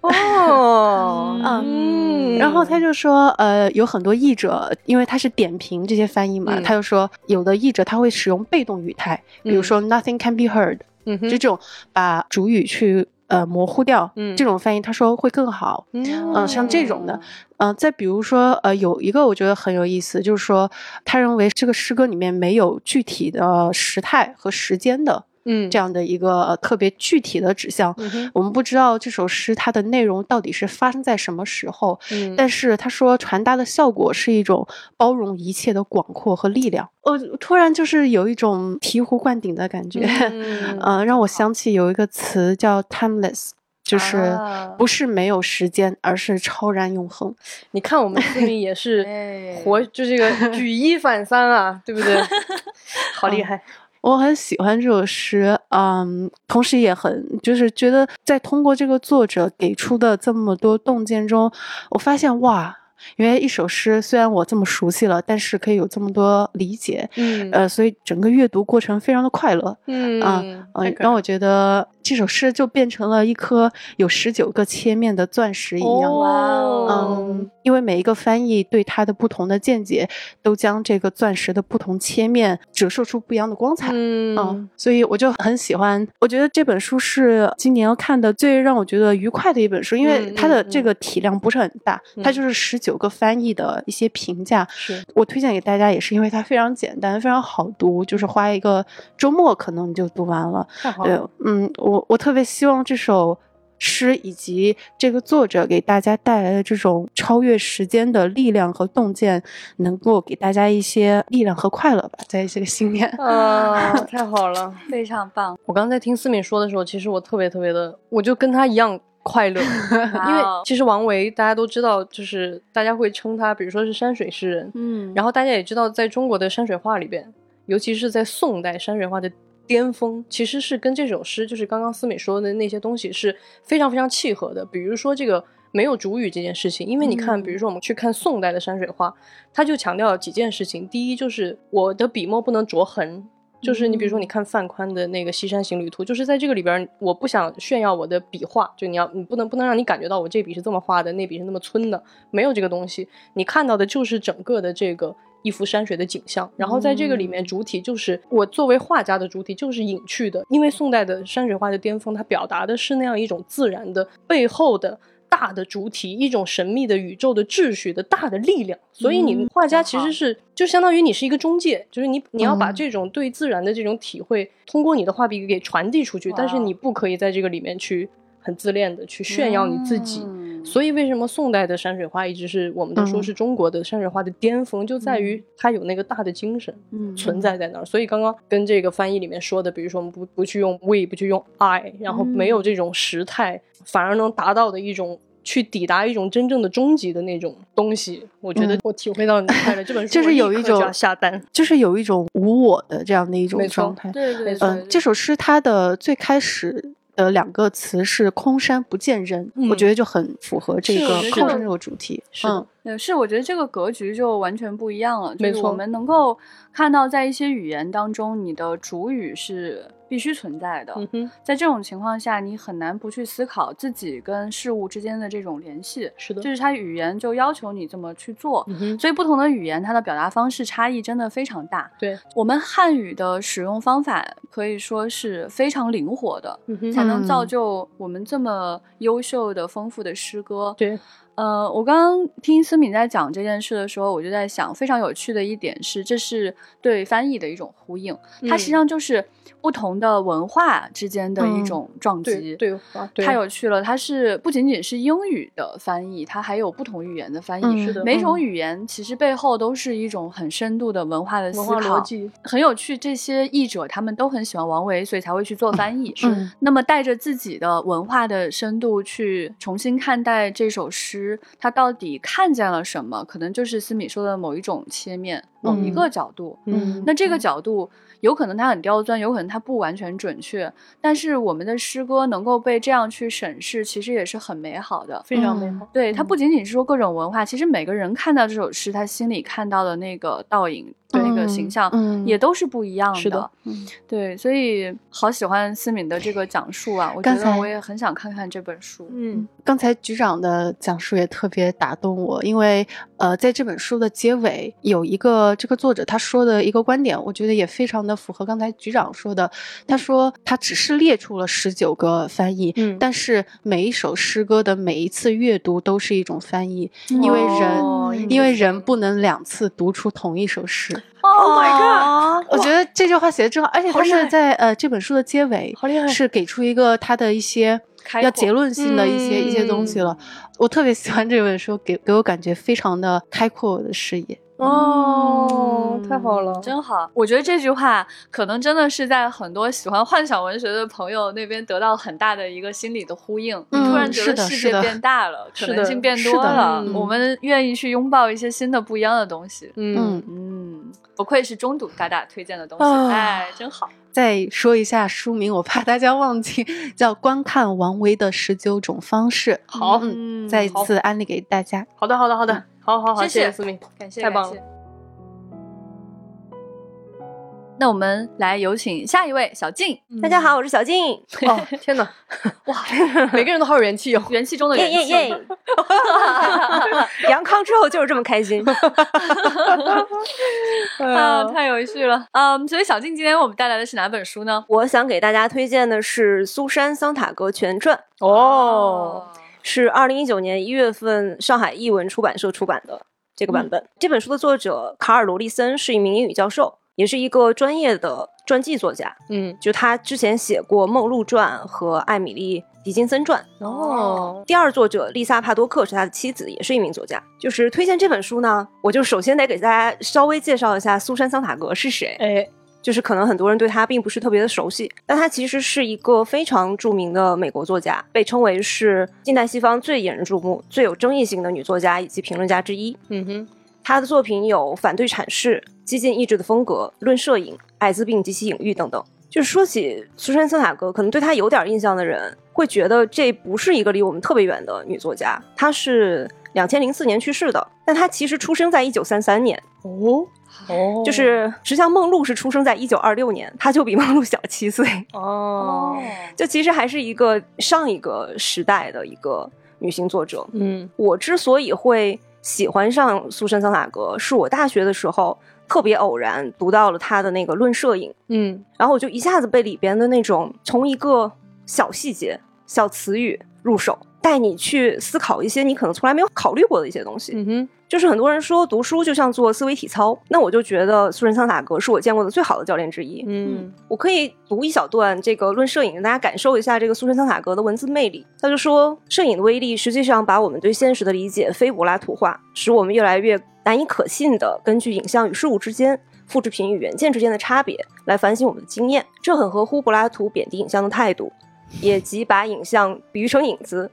哦，嗯，然后他就说，呃，有很多译者，因为他是点评这些翻译嘛，嗯。他就说有的译者他会使用被动语态，比如说 nothing can be heard，、嗯哼这种把主语去呃模糊掉，嗯这种翻译他说会更好。嗯嗯、像这种的，嗯、再比如说，呃，有一个我觉得很有意思，就是说，他认为这个诗歌里面没有具体的时态和时间的嗯这样的一个、呃特别具体的指向。嗯我们不知道这首诗它的内容到底是发生在什么时候，嗯但是他说传达的效果是一种包容一切的广阔和力量。我突然就是有一种醍醐灌顶的感觉，嗯 呃，让我想起有一个词叫 timeless。就是啊不是没有时间，而是超然永恒。你看我们思明也是 哎活，就这个举一反三啊，对不对？好厉害。我很喜欢这首诗，嗯，同时也很就是觉得在通过这个作者给出的这么多洞见中，我发现哇，原来一首诗虽然我这么熟悉了，但是可以有这么多理解，嗯呃，所以整个阅读过程非常的快乐。嗯啊嗯，让我觉得这首诗就变成了一颗有十九个切面的钻石一样。哦嗯，因为每一个翻译对它的不同的见解，都将这个钻石的不同切面折射出不一样的光彩。嗯嗯，所以我就很喜欢。我觉得这本书是今年要看的最让我觉得愉快的一本书，因为嗯它的嗯这个体量不是很大，它嗯就是十九个翻译的一些评价。是我推荐给大家，也是因为它非常简单，非常好读，就是花一个周末可能你就读完了。对太好了。，嗯，我我特别希望这首诗以及这个作者给大家带来的这种超越时间的力量和洞见，能够给大家一些力量和快乐吧，在这个新年。啊，太好了！非常棒，我刚刚在听思敏说的时候，其实我特别特别的，我就跟他一样快乐，因为其实王维大家都知道，就是大家会称他，比如说是山水诗人，嗯，然后大家也知道，在中国的山水画里边，尤其是在宋代山水画的巅峰，其实是跟这首诗，就是刚刚思美说的那些东西是非常非常契合的。比如说这个没有主语这件事情，因为你看，嗯比如说我们去看宋代的山水画，它就强调几件事情。第一就是我的笔墨不能着痕。就是你，比如说，你看范宽的那个《西山行旅图》，就是在这个里边，我不想炫耀我的笔画，就你要，你不能不能让你感觉到我这笔是这么画的，那笔是那么皴的，没有这个东西。你看到的就是整个的这个一幅山水的景象，然后在这个里面，主体就是我作为画家的主体就是隐去的，因为宋代的山水画的巅峰，它表达的是那样一种自然的背后的。大的主体，一种神秘的宇宙的秩序的大的力量，所以你画家其实是就相当于你是一个中介，就是你你要把嗯。这种对自然的这种体会，通过你的画笔给传递出去，但是你不可以在这个里面去很自恋的去炫耀你自己。嗯所以为什么宋代的山水画一直是我们都说嗯是中国的山水画的巅峰，就在于它有那个大的精神嗯存在在那儿。所以刚刚跟这个翻译里面说的，比如说我们不不去用 we，不去用 I，然后没有这种时态，反而能达到的一种。去抵达一种真正的终极的那种东西，我觉得嗯我体会到你的快乐。这本书 就是有一种下单，就是有一种无我的这样的一种状态。对对对，嗯，这首诗它的最开始的两个词是“空山不见人”，我觉得就很符合这个空山这个主题。嗯对，是我觉得这个格局就完全不一样了。没错就是我们能够看到，在一些语言当中，你的主语是必须存在的。嗯哼，在这种情况下，你很难不去思考自己跟事物之间的这种联系。是的，就是它语言就要求你这么去做。嗯哼，所以不同的语言，它的表达方式差异真的非常大。对，我们汉语的使用方法可以说是非常灵活的，嗯哼，才能造嗯就我们这么优秀的、丰富的诗歌。对，呃，我刚刚听思敏在讲这件事的时候，我就在想，非常有趣的一点是，这是对翻译的一种呼应，它实际嗯上就是不同的文化之间的一嗯种撞击。对对啊，对太有趣了，它是不仅仅是英语的翻译，它还有不同语言的翻译。嗯是的每种嗯语言其实背后都是一种很深度的文化的思考，逻辑，很有趣。这些译者他们都很喜欢王维，所以才会去做翻译。嗯那么带着自己的文化的深度去重新看待这首诗，它到底看见了什么？可能就是思敏说的某一种切面，某一嗯个角度。嗯那这个角度有可能它很刁钻，有可能它不完全准确，但是我们的诗歌能够被这样去审视，其实也是很美好的。非常美好。对，它不仅仅是说各种文化，其实每个人看到这首诗，他心里看到的那个倒影，形象，嗯。也都是不一样是的嗯。对，所以好喜欢思敏的这个讲述啊，我觉得刚才我也很想看看这本书。嗯，刚才局长的讲述也特别打动我，因为呃，在这本书的结尾有一个这个作者他说的一个观点，我觉得也非常的符合刚才局长说的。他说他只是列出了十九个翻译，嗯但是每一首诗歌的每一次阅读都是一种翻译，因为人、哦因为人不能两次读出同一首诗。Oh my god！我觉得这句话写的真好，而且他是在呃这本书的结尾，好厉害是给出一个他的一些要开阔结论性的一些、一些东西了。我特别喜欢这本书，给给我感觉非常的开阔我的视野。哦，太好了，真好，我觉得这句话可能真的是在很多喜欢幻想文学的朋友那边得到很大的一个心理的呼应。嗯突然觉是得世的是的界变大了，可是的能性变是的多了，嗯我们愿意去拥抱一些新的不一样的东西。嗯，嗯，不愧是中毒嘎达推荐的东西，啊哎，真好。再说一下书名，我怕大家忘记，叫《观看王维的十九种方式》。好。嗯，再一次安利给大家。好的，好的，好的，好好好，谢谢。思敏，感谢，太棒了那我们来有请下一位小静，大家好，我是小静，哦，天哪，哇，每个人都好有元气哦。元气中的元气。耶耶耶！阳康之后就是这么开心。啊，太有趣了。嗯，所以小静今天我们带来的是哪本书呢？我想给大家推荐的是《苏珊·桑塔格全传》，哦，是二零一九年一月份上海译文出版社出版的这个版本。这本书的作者卡尔·罗利森是一名英语教授，也是一个专业的传记作家。嗯，就他之前写过《梦露传》和《艾米丽·狄金森传》。哦，第二作者丽萨·帕多克是他的妻子，也是一名作家。就是推荐这本书呢，我就首先得给大家稍微介绍一下苏珊·桑塔格是谁。哎，就是可能很多人对她并不是特别的熟悉，但她其实是一个非常著名的美国作家，被称为是近代西方最引人注目、最有争议性的女作家以及评论家之一。嗯哼，她的作品有反对阐释、激进意志的风格、论摄影、艾滋病及其隐喻等等。就是说起苏珊·桑塔格，可能对她有点印象的人会觉得这不是一个离我们特别远的女作家。她是两千零四年去世的，但她其实出生在一九三三年。哦，哦，就是实际上梦露是出生在一九二六年，她就比梦露小七岁，哦，就其实还是一个上一个时代的一个女性作者。嗯我之所以会喜欢上苏珊·桑塔格，是我大学的时候特别偶然读到了他的那个《论摄影》，嗯。然后我就一下子被里边的那种从一个小细节、小词语入手，带你去思考一些你可能从来没有考虑过的一些东西。嗯哼，就是很多人说读书就像做思维体操，那我就觉得苏珊·桑塔格是我见过的最好的教练之一。嗯我可以读一小段这个论摄影，让大家感受一下这个苏珊·桑塔格的文字魅力。他就说，摄影的威力实际上把我们对现实的理解非柏拉图化，使我们越来越难以可信的根据影像与事物之间、复制品与原件之间的差别来反省我们的经验。这很合乎柏拉图贬低影像的态度，也即把影像比喻成影子。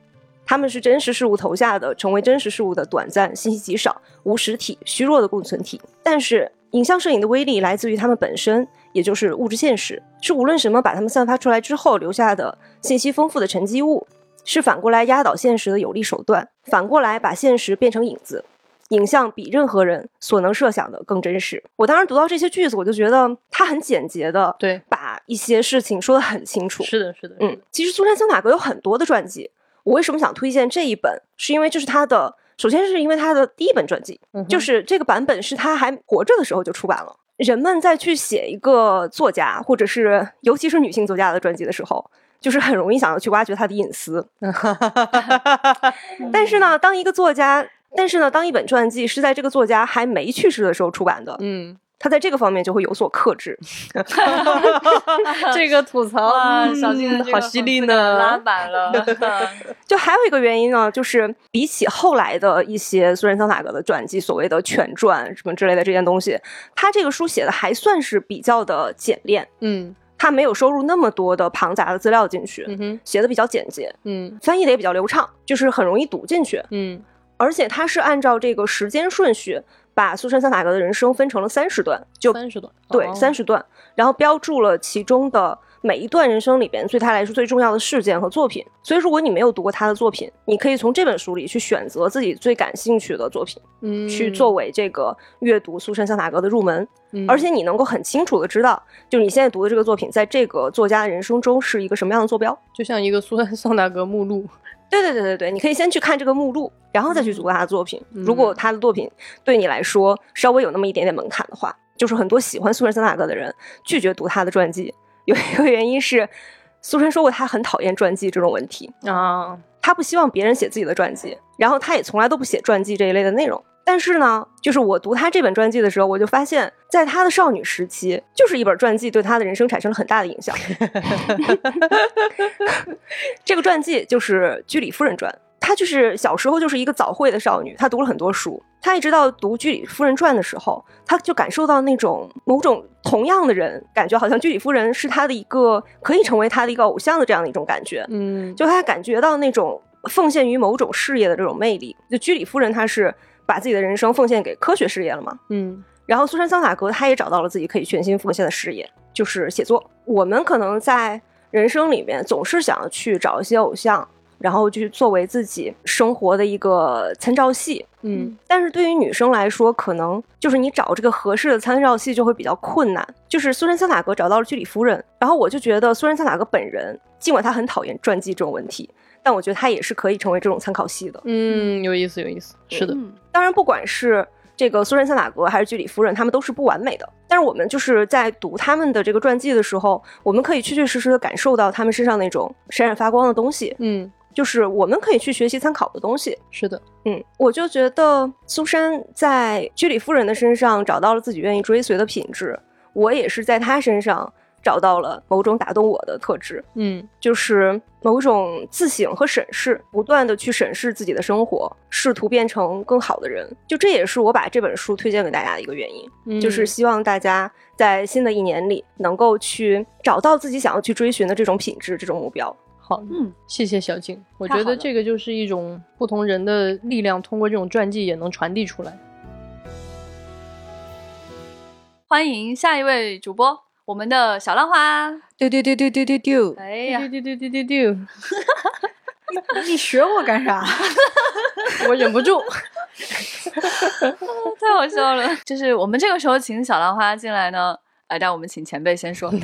它们是真实事物投下的，成为真实事物的短暂、信息极少、无实体、虚弱的共存体。但是，影像摄影的威力来自于它们本身，也就是物质现实，是无论什么把它们散发出来之后留下的信息丰富的沉积物，是反过来压倒现实的有力手段，反过来把现实变成影子。影像比任何人所能设想的更真实。我当时读到这些句子，我就觉得它很简洁的对，把一些事情说得很清楚。是的，是的，嗯，其实苏珊·桑塔格有很多的传记，我为什么想推荐这一本？是因为这是他的，首先是因为他的第一本传记，嗯就是这个版本是他还活着的时候就出版了。人们在去写一个作家，或者是尤其是女性作家的传记的时候，就是很容易想要去挖掘他的隐私。但是呢，当一个作家，但是呢，当一本传记是在这个作家还没去世的时候出版的，嗯，他在这个方面就会有所克制。这个吐槽哇，嗯小静好犀利讽刺感拉呢，满了。就还有一个原因呢，就是比起后来的一些苏珊·桑塔格的传记，所谓的全传什么之类的这件东西，他这个书写的还算是比较的简练，嗯他没有收入那么多的庞杂的资料进去，嗯哼，写的比较简洁，嗯翻译的也比较流畅，就是很容易读进去。嗯而且他是按照这个时间顺序，把苏珊·桑塔格的人生分成了三十段，就三十段，对哦三十段，然后标注了其中的每一段人生里边对他来说最重要的事件和作品。所以，如果你没有读过他的作品，你可以从这本书里去选择自己最感兴趣的作品，嗯去作为这个阅读苏珊·桑塔格的入门。嗯而且你能够很清楚的知道，就你现在读的这个作品，在这个作家的人生中是一个什么样的坐标。就像一个苏珊·桑塔格目录，对对对对对，你可以先去看这个目录，然后再去读他的作品。嗯如果他的作品对你来说稍微有那么一点点门槛的话，就是很多喜欢苏珊·桑塔格的人拒绝读他的传记，有一个原因是，苏珊说过她很讨厌传记这种问题，啊，她不希望别人写自己的传记，然后她也从来都不写传记这一类的内容。但是呢，就是我读她这本传记的时候，我就发现，在她的少女时期，就是一本传记对她的人生产生了很大的影响。这个传记就是《居里夫人传》，她就是小时候就是一个早慧的少女，她读了很多书。她一直到读《居里夫人传》的时候，她就感受到那种某种同样的人，感觉好像居里夫人是她的一个可以成为她的一个偶像的这样的一种感觉。嗯，就她感觉到那种奉献于某种事业的这种魅力。就居里夫人，她是把自己的人生奉献给科学事业了嘛？嗯然后苏珊·桑塔格，她也找到了自己可以全心奉献的事业，就是写作。我们可能在人生里面总是想要去找一些偶像，然后去作为自己生活的一个参照系。嗯但是对于女生来说，可能就是你找这个合适的参照系就会比较困难。就是苏珊·桑塔格找到了居里夫人，然后我就觉得苏珊·桑塔格本人，尽管她很讨厌传记这种问题，但我觉得她也是可以成为这种参考系的。嗯，有意思，有意思，是的，当然，不管是这个苏珊·桑塔格还是居里夫人，他们都是不完美的。但是我们就是在读他们的这个传记的时候，我们可以确确实实的感受到他们身上那种闪闪发光的东西，嗯，就是我们可以去学习参考的东西。是的，嗯，我就觉得苏珊在居里夫人的身上找到了自己愿意追随的品质，我也是在她身上找到了某种打动我的特质。嗯就是某种自省和审视，不断的去审视自己的生活，试图变成更好的人。就这也是我把这本书推荐给大家的一个原因，嗯就是希望大家在新的一年里能够去找到自己想要去追寻的这种品质、这种目标。好，嗯，谢谢小静，我觉得这个就是一种不同人的力量，通过这种传记也能传递出来。欢迎下一位主播，我们的小浪花。丢丢丢丢丢丢丢，哎呀，丢丢丢丢丢丢，你学我干啥？我忍不住。太好笑了！就是我们这个时候请小浪花进来呢，哎，但我们请前辈先说。因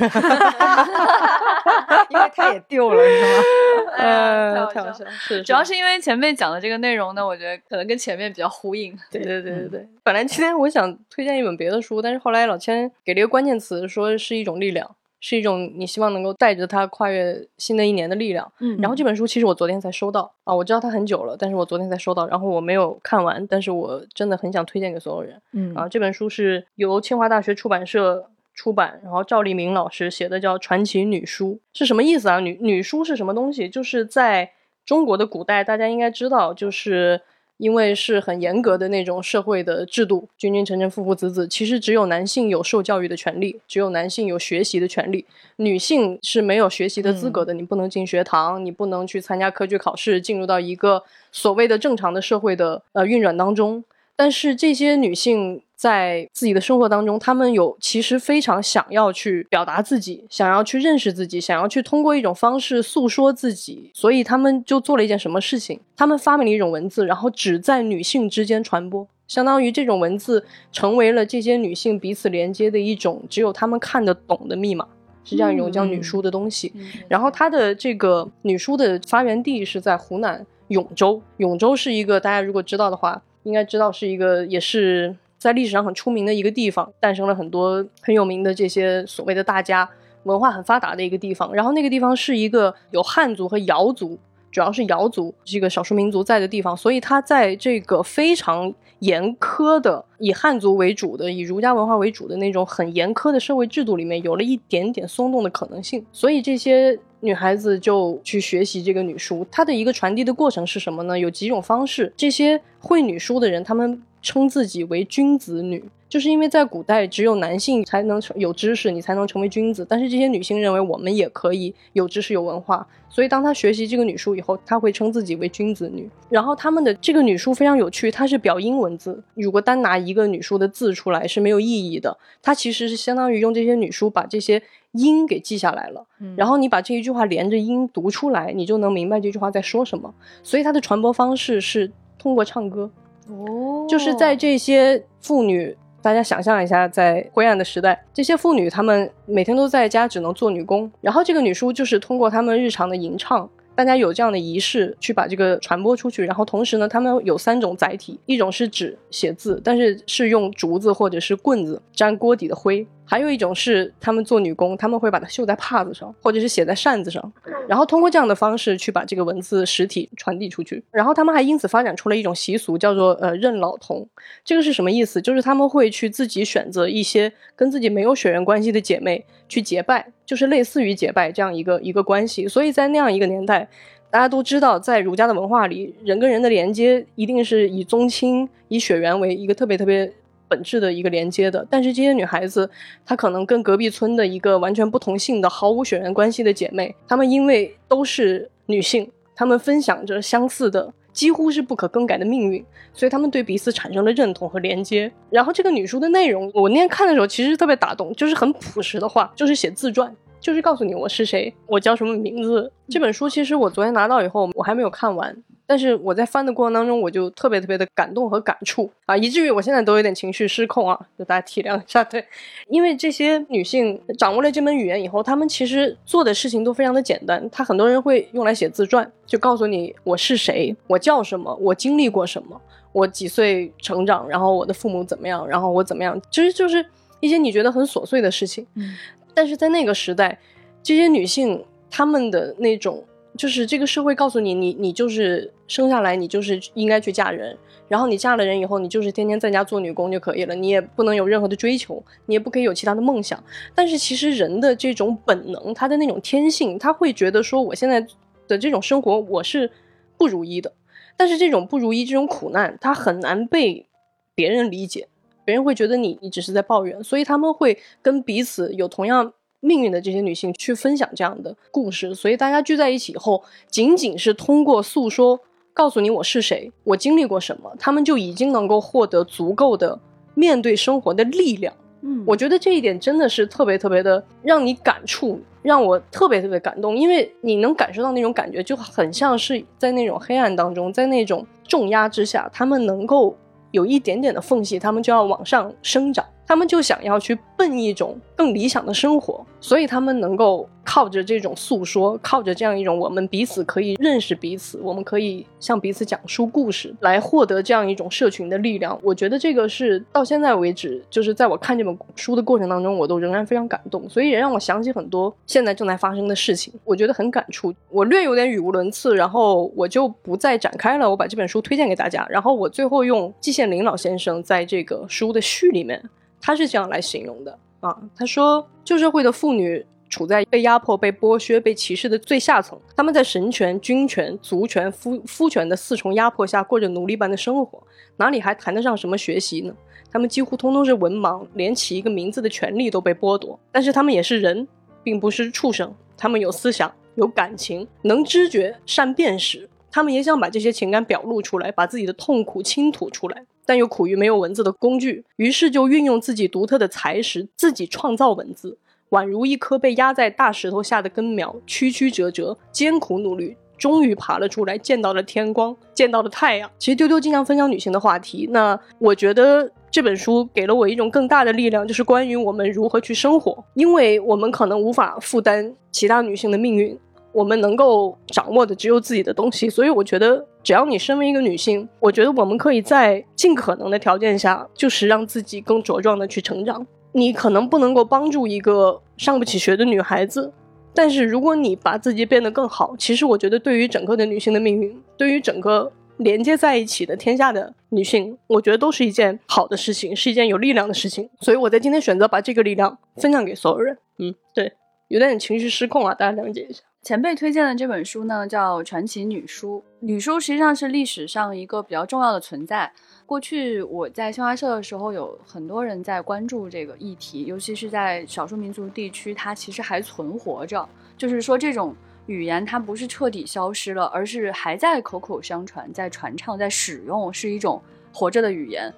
为他也丢了，是吗？呃，太好笑是，主要是因为前辈讲的这个内容呢，我觉得可能跟前面比较呼应。对对对对对。本来今天我想推荐一本别的书，但是后来老千给了一个关键词，说是一种力量，是一种你希望能够带着它跨越新的一年的力量。嗯然后这本书其实我昨天才收到啊，我知道它很久了，但是我昨天才收到，然后我没有看完，但是我真的很想推荐给所有人。嗯啊，这本书是由清华大学出版社出版，然后赵立明老师写的，叫《传奇女书》，是什么意思啊？女女书是什么东西？就是在中国的古代，大家应该知道，就是因为是很严格的那种社会的制度，君君臣臣，父父子子，其实只有男性有受教育的权利，只有男性有学习的权利，女性是没有学习的资格的，你不能进学堂，你不能去参加科举考试，进入到一个所谓的正常的社会的呃运转当中。但是这些女性在自己的生活当中，她们有其实非常想要去表达自己，想要去认识自己，想要去通过一种方式诉说自己，所以她们就做了一件什么事情？她们发明了一种文字，然后只在女性之间传播。相当于这种文字成为了这些女性彼此连接的一种只有她们看得懂的密码，是这样一种叫女书的东西。然后它的这个女书的发源地是在湖南永州，永州是一个大家如果知道的话，应该知道是一个也是在历史上很出名的一个地方，诞生了很多很有名的这些所谓的大家，文化很发达的一个地方。然后那个地方是一个有汉族和瑶族。主要是瑶族这个少数民族在的地方，所以它在这个非常严苛的以汉族为主的、以儒家文化为主的那种很严苛的社会制度里面，有了一点点松动的可能性。所以这些女孩子就去学习这个女书，它的一个传递的过程是什么呢？有几种方式。这些会女书的人，他们称自己为君子女，就是因为在古代只有男性才能成有知识，你才能成为君子。但是这些女性认为我们也可以有知识、有文化，所以当她学习这个女书以后，她会称自己为君子女。然后他们的这个女书非常有趣，它是表音文字。如果单拿一个女书的字出来是没有意义的，它其实是相当于用这些女书把这些音给记下来了。然后你把这一句话连着音读出来，你就能明白这句话在说什么。所以它的传播方式是通过唱歌。哦就是在这些妇女，大家想象一下，在灰暗的时代，这些妇女她们每天都在家只能做女工，然后这个女书就是通过她们日常的吟唱。大家有这样的仪式去把这个传播出去，然后同时呢，他们有三种载体，一种是纸写字，但是是用竹子或者是棍子沾锅底的灰；还有一种是他们做女工，他们会把它绣在帕子上，或者是写在扇子上，然后通过这样的方式去把这个文字实体传递出去。然后他们还因此发展出了一种习俗，叫做呃认老童。这个是什么意思？就是他们会去自己选择一些跟自己没有血缘关系的姐妹去结拜，就是类似于结拜这样一个一个关系。所以在那样一个年代，大家都知道，在儒家的文化里，人跟人的连接一定是以宗亲、以血缘为一个特别特别本质的一个连接的。但是这些女孩子，她可能跟隔壁村的一个完全不同姓的、毫无血缘关系的姐妹，她们因为都是女性，她们分享着相似的。几乎是不可更改的命运，所以他们对彼此产生了认同和连接。然后这个女书的内容，我那天看的时候其实特别打动，就是很朴实的话，就是写自传，就是告诉你我是谁，我叫什么名字。这本书其实我昨天拿到以后，我还没有看完，但是我在翻的过程当中，我就特别特别的感动和感触啊，以至于我现在都有点情绪失控啊，就大家体谅一下。对，因为这些女性掌握了这门语言以后，她们其实做的事情都非常的简单。她很多人会用来写自传，就告诉你我是谁，我叫什么，我经历过什么，我几岁成长，然后我的父母怎么样，然后我怎么样，其实就是一些你觉得很琐碎的事情。嗯，但是在那个时代，这些女性她们的那种。就是这个社会告诉你，你你就是生下来，你就是应该去嫁人，然后你嫁了人以后，你就是天天在家做女工就可以了，你也不能有任何的追求，你也不可以有其他的梦想。但是其实人的这种本能，他的那种天性，他会觉得说，我现在的这种生活我是不如意的，但是这种不如意，这种苦难，他很难被别人理解，别人会觉得你你只是在抱怨，所以他们会跟彼此有同样。命运的这些女性去分享这样的故事，所以大家聚在一起以后，仅仅是通过诉说，告诉你我是谁，我经历过什么，他们就已经能够获得足够的面对生活的力量。嗯，我觉得这一点真的是特别特别的让你感触，让我特别特别感动，因为你能感受到那种感觉，就很像是在那种黑暗当中，在那种重压之下，他们能够有一点点的缝隙，他们就要往上生长。他们就想要去奔一种更理想的生活，所以他们能够靠着这种诉说，靠着这样一种我们彼此可以认识彼此，我们可以向彼此讲述故事，来获得这样一种社群的力量。我觉得这个是到现在为止，就是在我看这本书的过程当中，我都仍然非常感动，所以也让我想起很多现在正在发生的事情，我觉得很感触。我略有点语无伦次，然后我就不再展开了。我把这本书推荐给大家，然后我最后用季羡林老先生在这个书的序里面。他是这样来形容的啊，他说旧社会的妇女处在被压迫、被剥削、被歧视的最下层，他们在神权、君权、族权、夫夫权的四重压迫下过着奴隶般的生活，哪里还谈得上什么学习呢？他们几乎通通是文盲，连起一个名字的权利都被剥夺。但是他们也是人，并不是畜生，他们有思想、有感情，能知觉、善辨识，他们也想把这些情感表露出来，把自己的痛苦倾吐出来。但又苦于没有文字的工具，于是就运用自己独特的才识，自己创造文字，宛如一颗被压在大石头下的根苗，曲曲折折，艰苦努力，终于爬了出来，见到了天光，见到了太阳。其实丢丢经常分享女性的话题，那我觉得这本书给了我一种更大的力量，就是关于我们如何去生活，因为我们可能无法负担其他女性的命运。我们能够掌握的只有自己的东西，所以我觉得，只要你身为一个女性，我觉得我们可以在尽可能的条件下，就是让自己更茁壮的去成长。你可能不能够帮助一个上不起学的女孩子，但是如果你把自己变得更好，其实我觉得对于整个的女性的命运，对于整个连接在一起的天下的女性，我觉得都是一件好的事情，是一件有力量的事情。所以我在今天选择把这个力量分享给所有人。嗯，对，有点情绪失控啊，大家谅解一下。前辈推荐的这本书呢，叫《传奇女书》。女书实际上是历史上一个比较重要的存在。过去我在新华社的时候，有很多人在关注这个议题，尤其是在少数民族地区，它其实还存活着。就是说，这种语言它不是彻底消失了，而是还在口口相传，在传唱，在使用，是一种活着的语言。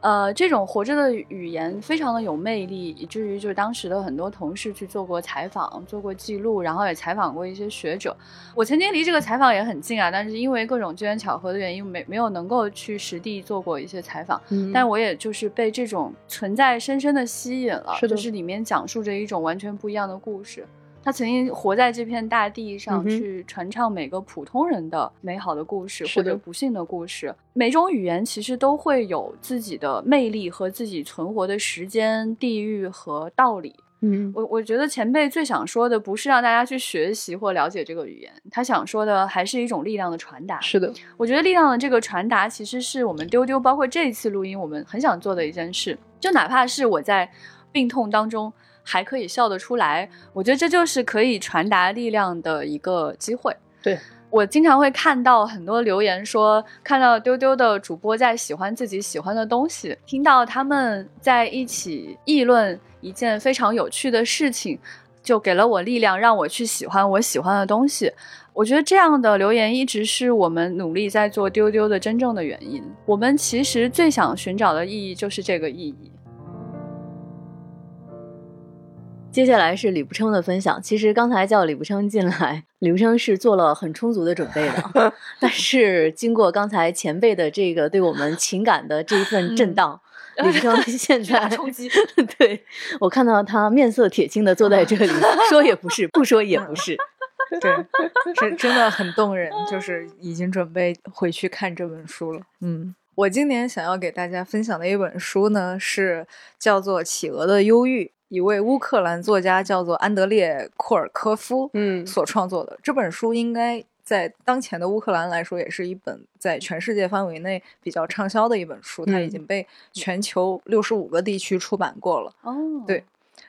呃，这种活着的语言非常的有魅力，以至于就是当时的很多同事去做过采访，做过记录，然后也采访过一些学者。我曾经离这个采访也很近啊，但是因为各种机缘巧合的原因，没没有能够去实地做过一些采访。嗯但我也就是被这种存在深深的吸引了，是就是里面讲述着一种完全不一样的故事。他曾经活在这片大地上，去传唱每个普通人的美好的故事或者不幸的故事。每种语言其实都会有自己的魅力和自己存活的时间、地域和道理。嗯我我觉得前辈最想说的不是让大家去学习或了解这个语言，他想说的还是一种力量的传达。是的，我觉得力量的这个传达，其实是我们丢丢，包括这一次录音，我们很想做的一件事。就哪怕是我在病痛当中还可以笑得出来，我觉得这就是可以传达力量的一个机会。对。我经常会看到很多留言说，看到丢丢的主播在喜欢自己喜欢的东西，听到他们在一起议论一件非常有趣的事情，就给了我力量，让我去喜欢我喜欢的东西。我觉得这样的留言一直是我们努力在做丢丢的真正的原因。我们其实最想寻找的意义就是这个意义。接下来是李不称的分享。其实刚才叫李不称进来，李不称是做了很充足的准备的，但是经过刚才前辈的这个对我们情感的这一份震荡，李不称现在冲击，对我看到他面色铁青的坐在这里，说也不是，不说也不是。对，是真的很动人，就是已经准备回去看这本书了。嗯，我今年想要给大家分享的一本书呢，是叫做《企鹅的忧郁》，一位乌克兰作家叫做安德烈·库尔科夫嗯所创作的。这本书应该在当前的乌克兰来说，也是一本在全世界范围内比较畅销的一本书，它已嗯经被全球六十五个地区出版过了。哦，对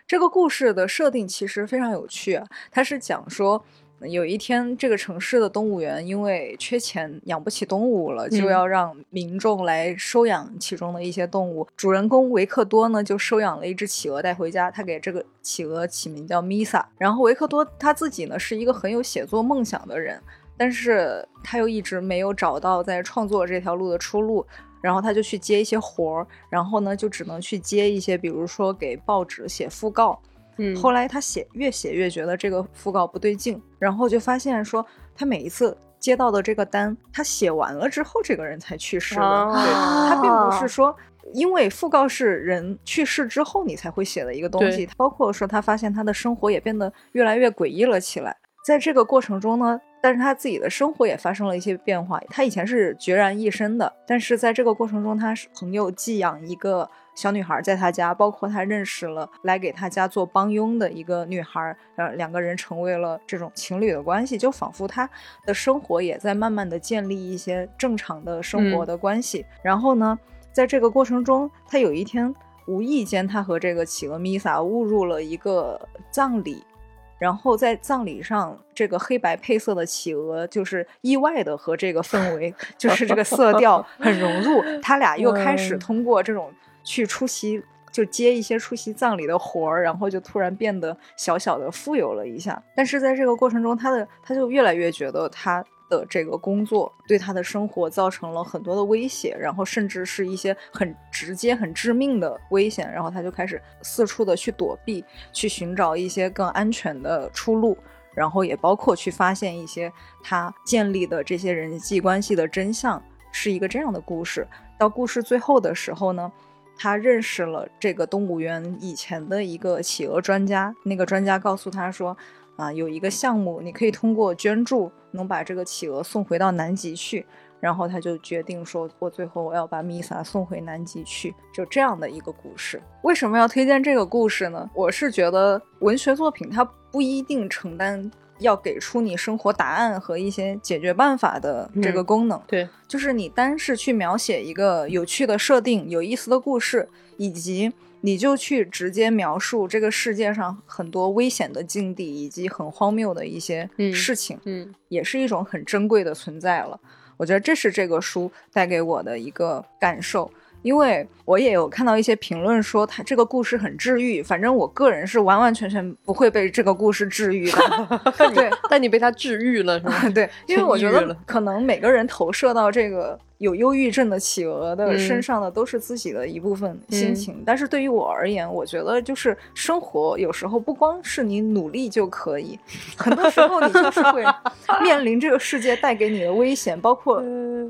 这个故事的设定其实非常有趣啊，它是讲说。有一天，这个城市的动物园因为缺钱养不起动物了，就嗯要让民众来收养其中的一些动物。主人公维克多呢，就收养了一只企鹅带回家，他给这个企鹅起名叫米萨。然后维克多他自己呢，是一个很有写作梦想的人，但是他又一直没有找到在创作这条路的出路。然后他就去接一些活儿，然后呢，就只能去接一些，比如说给报纸写讣告。嗯后来他写越写越觉得这个讣告不对劲，然后就发现说他每一次接到的这个单，他写完了之后，这个人才去世的。哦对，他并不是说。因为讣告是人去世之后你才会写的一个东西，包括说他发现他的生活也变得越来越诡异了起来。在这个过程中呢，但是他自己的生活也发生了一些变化。他以前是孑然一身的，但是在这个过程中，他是朋友寄养一个小女孩在他家，包括他认识了来给他家做帮佣的一个女孩，呃，两个人成为了这种情侣的关系，就仿佛他的生活也在慢慢的建立一些正常的生活的关系。然后呢，在这个过程中，他有一天无意间，他和这个企鹅米萨误入了一个葬礼。然后在葬礼上，这个黑白配色的企鹅就是意外的和这个氛围，就是这个色调 很融入。他俩又开始通过这种去出席，就接一些出席葬礼的活儿，然后就突然变得小小的富有了一下。但是在这个过程中，他的他就越来越觉得他的这个工作对他的生活造成了很多的威胁，然后甚至是一些很直接、很致命的危险，然后他就开始四处的去躲避，去寻找一些更安全的出路，然后也包括去发现一些他建立的这些人际关系的真相，是一个这样的故事。到故事最后的时候呢，他认识了这个动物园以前的一个企鹅专家，那个专家告诉他说。啊，有一个项目，你可以通过捐助能把这个企鹅送回到南极去。然后他就决定说，我最后我要把米萨送回南极去，就这样的一个故事。为什么要推荐这个故事呢？我是觉得文学作品它不一定承担要给出你生活答案和一些解决办法的这个功能。对，就是你单是去描写一个有趣的设定、有意思的故事，以及你就去直接描述这个世界上很多危险的境地以及很荒谬的一些嗯事情，嗯也是一种很珍贵的存在了。我觉得这是这个书带给我的一个感受。因为我也有看到一些评论说它这个故事很治愈，反正我个人是完完全全不会被这个故事治愈的。对，但你被他治愈了是吗？对，因为 我觉得可能每个人投射到这个有忧郁症的企鹅的嗯。身上的都是自己的一部分心嗯。情，但是对于我而言，我觉得就是生活有时候不光是你努力就可以，很多时候你就是会 面临这个世界带给你的危险，包括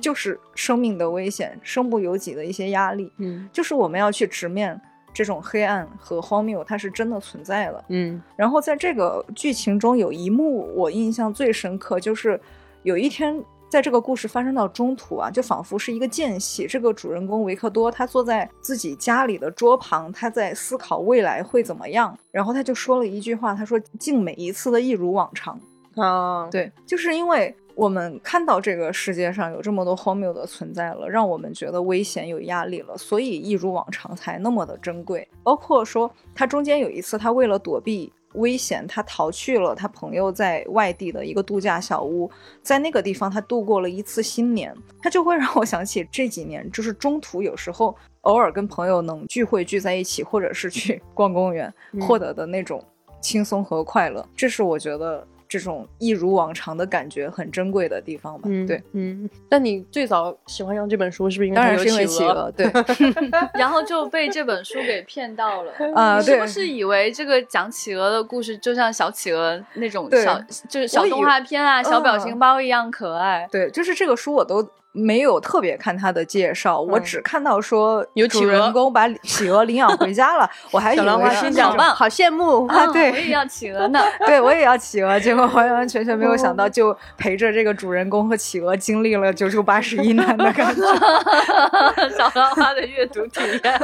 就是生命的危险、身不由己的一些压力，嗯。就是我们要去直面这种黑暗和荒谬，它是真的存在的。嗯。然后在这个剧情中有一幕我印象最深刻，就是有一天在这个故事发生到中途啊，就仿佛是一个间隙。这个主人公维克多他坐在自己家里的桌旁，他在思考未来会怎么样。然后他就说了一句话，他说：“敬每一次的一如往常。”啊，对，就是因为我们看到这个世界上有这么多荒谬的存在了，让我们觉得危险有压力了，所以一如往常才那么的珍贵。包括说他中间有一次，他为了躲避危险，他逃去了他朋友在外地的一个度假小屋，在那个地方他度过了一次新年，他就会让我想起这几年，就是中途有时候偶尔跟朋友能聚会聚在一起，或者是去逛公园，获得的那种轻松和快乐，这是我觉得这种一如往常的感觉很珍贵的地方吧。嗯对，嗯。但你最早喜欢上这本书是不是因为当然它有是因为企企鹅？对 然后就被这本书给骗到了。啊是不是以为这个讲企鹅的故事就像小企鹅那种小，就是小动画片啊、小表情嗯包一样可爱？对，就是这个书我都没有特别看他的介绍，我嗯只看到说有企主人公把企鹅领养回家了，我还以为是那种心想棒，好羡慕啊对嗯我也要企鹅呢。对我也要企鹅，结果完完全全没有想到，就陪着这个主人公和企鹅经历了九九八十一难的感觉。小浪花的阅读体验，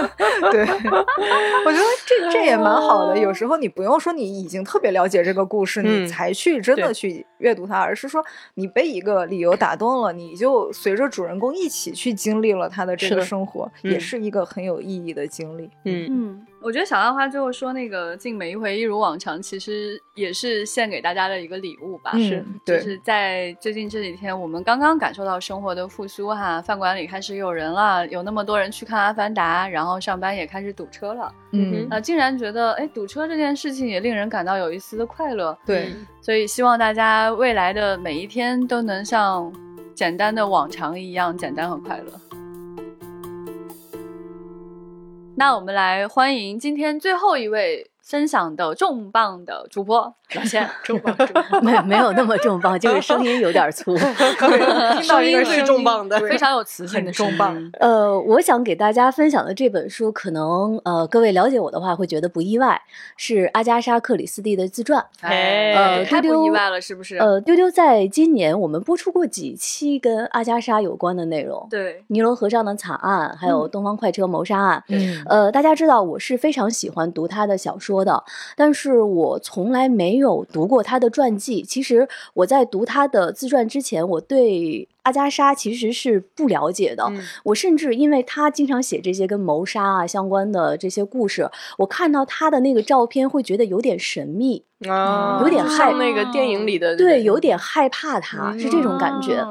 对，我觉得这这也蛮好的。有时候你不用说你已经特别了解这个故事，嗯你才去真的去阅读它，而是说你被一个理由打动了，你就随着主人公一起去经历了他的这个生活，嗯也是一个很有意义的经历。嗯嗯，我觉得小浪花最后说那个“敬每一回一如往常”，其实也是献给大家的一个礼物吧。嗯是，对就是在最近这几天，我们刚刚感受到生活的复苏哈，饭馆里开始有人了，有那么多人去看《阿凡达》，然后上班也开始堵车了。嗯啊，竟然觉得哎，堵车这件事情也令人感到有一丝的快乐。对，所以希望大家未来的每一天都能像简单的往常一样简单和快乐。那我们来欢迎今天最后一位分享的重磅的主播 老千，重磅重磅，没没有那么重磅，就是声音有点粗。听到一个声音最重磅的非常有磁性的重磅声音。呃，我想给大家分享的这本书，可能呃各位了解我的话会觉得不意外，是阿加莎·克里斯蒂的自传。哎，呃太丢丢不意外了，是不是？呃，丢丢在今年我们播出过几期跟阿加莎有关的内容，对，尼罗河上的惨案，还有东方快车谋杀案。嗯呃，大家知道我是非常喜欢读他的小说的，但是我从来没有读过他的传记。其实我在读他的自传之前，我对阿加莎其实是不了解的。嗯我甚至因为他经常写这些跟谋杀啊相关的这些故事，我看到他的那个照片会觉得有点神秘，啊，有点害像那个电影里的对，有点害怕他，是这种感觉。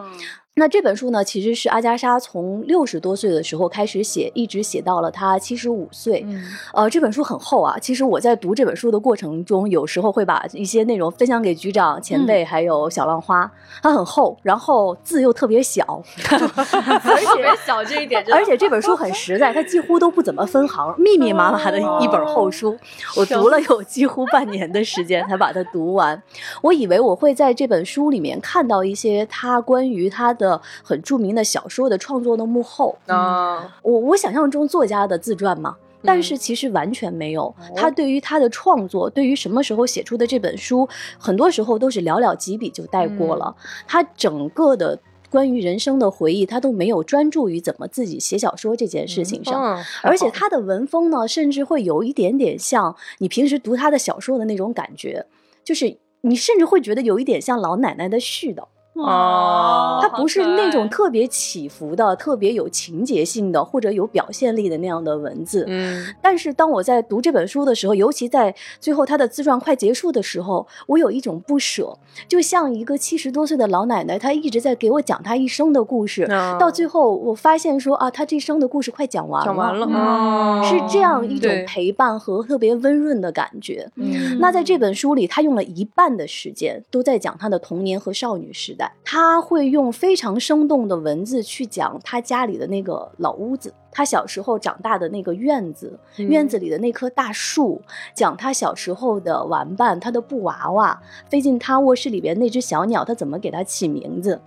嗯那这本书呢，其实是阿加莎从六十多岁的时候开始写，一直写到了她七十五岁。嗯呃，这本书很厚啊。其实我在读这本书的过程中，有时候会把一些内容分享给局长、前辈还有小浪花。它很厚，然后字又特别小 而且小这一点而且这本书很实在，它几乎都不怎么分行，密密麻麻的一本厚书。我读了有几乎半年的时间才把它读完。我以为我会在这本书里面看到一些他关于他的很著名的小说的创作的幕后。啊，我我想象中作家的自传嘛，但是其实完全没有。他对于他的创作，对于什么时候写出的这本书，很多时候都是寥寥几笔就带过了。他整个的。关于人生的回忆，他都没有专注于怎么自己写小说这件事情上，嗯而且他的文风呢，甚至会有一点点像你平时读他的小说的那种感觉，就是你甚至会觉得有一点像老奶奶的絮叨。哦它不是那种特别起伏的、特别有情节性的或者有表现力的那样的文字。嗯但是当我在读这本书的时候，尤其在最后他的自传快结束的时候，我有一种不舍，就像一个七十多岁的老奶奶，她一直在给我讲她一生的故事，啊到最后我发现说啊，她这一生的故事快讲完了，讲完了，嗯哦是这样一种陪伴和特别温润的感觉。嗯那在这本书里，他用了一半的时间都在讲他的童年和少女时代。他会用非常生动的文字去讲他家里的那个老屋子，他小时候长大的那个院子，嗯院子里的那棵大树，讲他小时候的玩伴，他的布娃娃，飞进他卧室里边那只小鸟，他怎么给它起名字。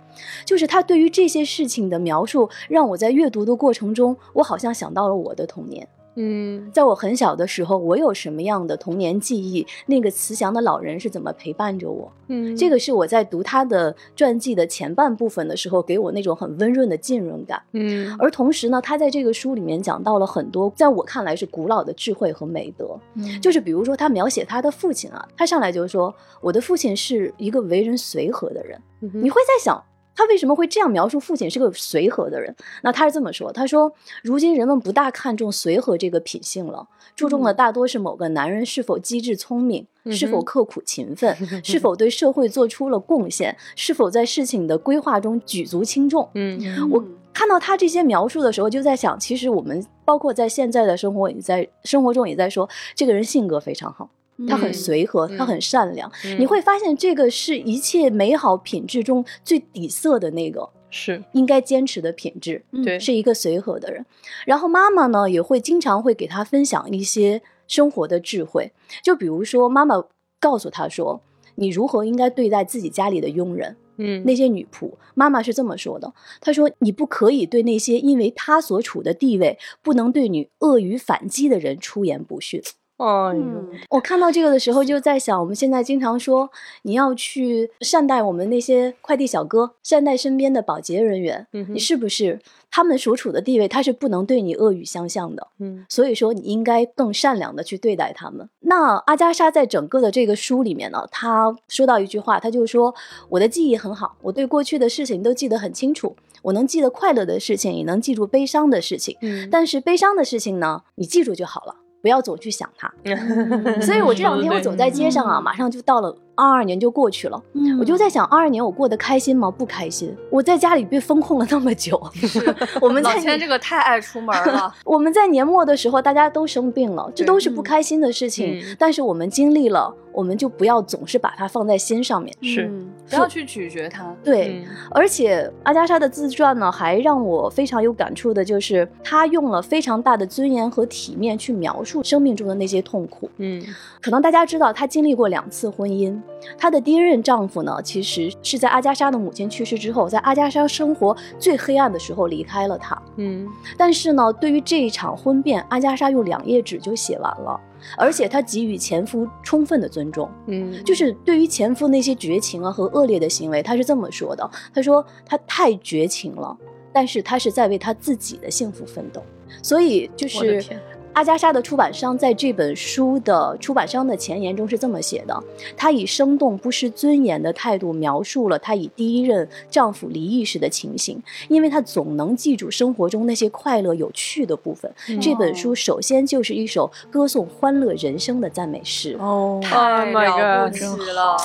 就是他对于这些事情的描述，让我在阅读的过程中，我好像想到了我的童年。嗯在我很小的时候，我有什么样的童年记忆？那个慈祥的老人是怎么陪伴着我？嗯这个是我在读他的传记的前半部分的时候，给我那种很温润的浸润感。嗯而同时呢，他在这个书里面讲到了很多在我看来是古老的智慧和美德。嗯就是比如说，他描写他的父亲啊，他上来就说：“我的父亲是一个为人随和的人。”你会在想，他为什么会这样描述父亲是个随和的人？那他是这么说：“他说，如今人们不大看重随和这个品性了，注重的大多是某个男人是否机智聪明，是否刻苦勤奋，是否对社会做出了贡献，是否在事情的规划中举足轻重。”嗯我看到他这些描述的时候，就在想，其实我们包括在现在的生活，也在生活中也在说，这个人性格非常好。他很随和，他很善良。你会发现，这个是一切美好品质中最底色的那个，是应该坚持的品质。对是一个随和的人。然后妈妈呢，也会经常会给他分享一些生活的智慧，就比如说，妈妈告诉他说，你如何应该对待自己家里的佣人。嗯那些女仆，妈妈是这么说的：“她说，你不可以对那些因为她所处的地位不能对你恶语反击的人出言不逊。”哎呦我看到这个的时候，就在想，我们现在经常说你要去善待我们那些快递小哥，善待身边的保洁人员，嗯你是不是他们所处的地位，他是不能对你恶语相向的？嗯所以说，你应该更善良的去对待他们。那阿加莎在整个的这个书里面呢，她说到一句话，她就说：“我的记忆很好，我对过去的事情都记得很清楚，我能记得快乐的事情，也能记住悲伤的事情。嗯但是悲伤的事情呢，你记住就好了。”不要总去想它，所以我这两天我走在街上啊，马上就到了二二年就过去了，我就在想二二年我过得开心吗？不开心。我在家里被封控了那么久，我们在老千这个太爱出门了，我们在年末的时候，大家都生病了，这都是不开心的事情。嗯但是我们经历了，我们就不要总是把它放在心上面。是嗯不要去咀嚼它。对，嗯而且阿加莎的自传呢，还让我非常有感触的，就是她用了非常大的尊严和体面去描述生命中的那些痛苦。嗯可能大家知道，她经历过两次婚姻。她的第一任丈夫呢，其实是在阿加莎的母亲去世之后，在阿加莎生活最黑暗的时候离开了她。嗯但是呢，对于这一场婚变，阿加莎用两页纸就写完了，而且她给予前夫充分的尊重。嗯就是对于前夫那些绝情啊和恶劣的行为，她是这么说的：“她说他太绝情了，但是他是在为他自己的幸福奋斗。”所以就是阿加莎的出版商在这本书的出版商的前言中是这么写的：她以生动不失尊严的态度描述了她与第一任丈夫离异时的情形，因为她总能记住生活中那些快乐有趣的部分。这本书首先就是一首歌颂欢乐人生的赞美诗。哦太 Oh 了不起了，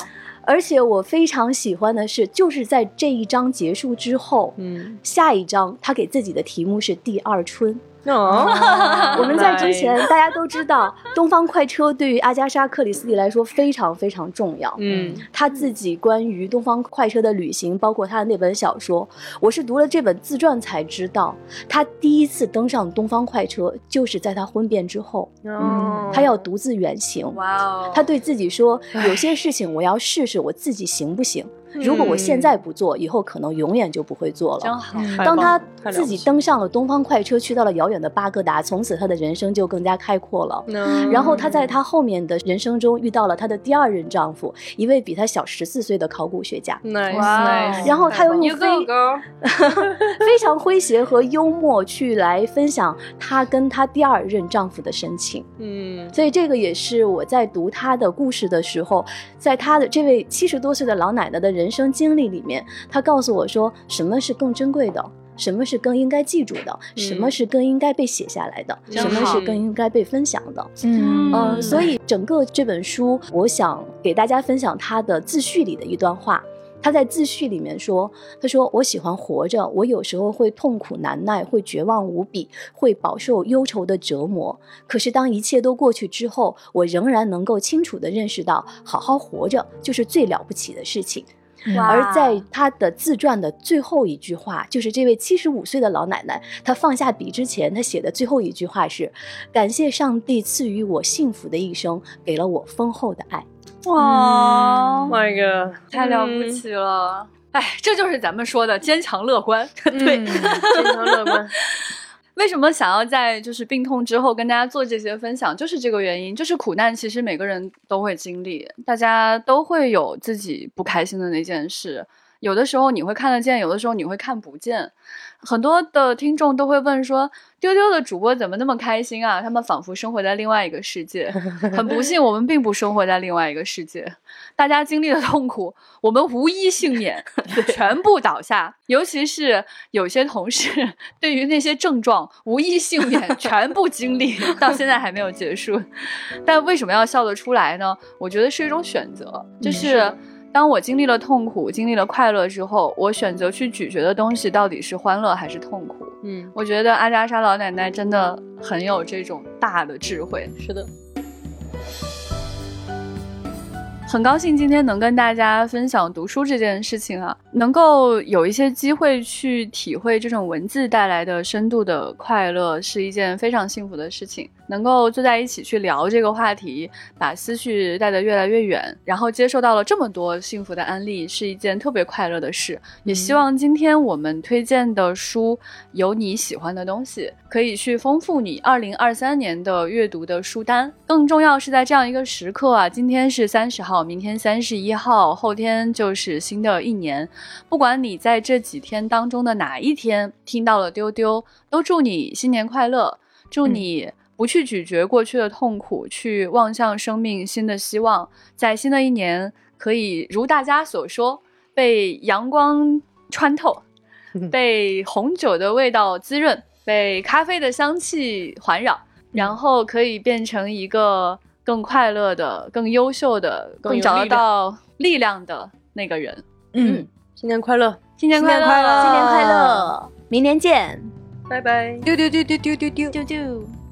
而且我非常喜欢的是，就是在这一章结束之后，嗯下一章他给自己的题目是第二春。哦，我们在之前大家都知道，东方快车对于阿加莎·克里斯蒂来说非常非常重要。嗯她自己关于东方快车的旅行，包括她的那本小说，我是读了这本自传才知道，他第一次登上东方快车就是在他婚变之后，哦他要独自远行。哇哦，他对自己说：“有些事情我要试试我自己行不行。如果我现在不做，以后可能永远就不会做了。”真好，当他自己登上了东方快车，去到了遥远的巴格达，从此他的人生就更加开阔了。嗯然后他在他后面的人生中遇到了他的第二任丈夫，一位比他小十四岁的考古学家。nice 然后他又用非 非常诙谐和幽默去来分享他跟他第二任丈夫的深情。嗯所以这个也是我在读她的故事的时候，在她的这位七十多岁的老奶奶的人人生经历里面，他告诉我说，什么是更珍贵的。什么是更应该记住的？什么是更应该被写下来的？什么是更应该被分享的？嗯嗯，所以整个这本书，我想给大家分享他的自序里的一段话。他在自序里面说：“他说我喜欢活着，我有时候会痛苦难耐，会绝望无比，会饱受忧愁的折磨。可是当一切都过去之后，我仍然能够清楚地认识到，好好活着就是最了不起的事情。”而在他的自传的最后一句话，就是这位七十五岁的老奶奶，她放下笔之前，她写的最后一句话是：“感谢上帝赐予我幸福的一生，给了我丰厚的爱。”哇，My God，太了不起了！哎，这就是咱们说的坚强乐观。对，坚强乐观。为什么想要在就是病痛之后跟大家做这些分享，就是这个原因。就是苦难其实每个人都会经历，大家都会有自己不开心的那件事。有的时候你会看得见，有的时候你会看不见。很多的听众都会问说：“丢丢的主播怎么那么开心啊？”他们仿佛生活在另外一个世界。很不幸，我们并不生活在另外一个世界。大家经历的痛苦，我们无一幸免，全部倒下。尤其是有些同事，对于那些症状无一幸免，全部经历，到现在还没有结束。但为什么要笑得出来呢？我觉得是一种选择，就是。当我经历了痛苦，经历了快乐之后，我选择去咀嚼的东西到底是欢乐还是痛苦？嗯，我觉得阿扎莎老奶奶真的很有这种大的智慧。是的。很高兴今天能跟大家分享读书这件事情啊，能够有一些机会去体会这种文字带来的深度的快乐，是一件非常幸福的事情。能够坐在一起去聊这个话题，把思绪带得越来越远，然后接受到了这么多幸福的案例，是一件特别快乐的事。也希望今天我们推荐的书有你喜欢的东西，可以去丰富你二零二三年的阅读的书单。更重要是在这样一个时刻啊，今天是三十号，明天三十一号，后天就是新的一年。不管你在这几天当中的哪一天听到了丢丢，都祝你新年快乐，祝你。不去咀嚼过去的痛苦，去望向生命新的希望，在新的一年可以如大家所说，被阳光穿透，被红酒的味道滋润，被咖啡的香气环绕，然后可以变成一个更快乐的、更优秀的、更找得到力量的那个人。嗯，新年快乐，新年快乐，新年快乐，明年见，拜拜，丢丢丢丢丢丢丢丢丢。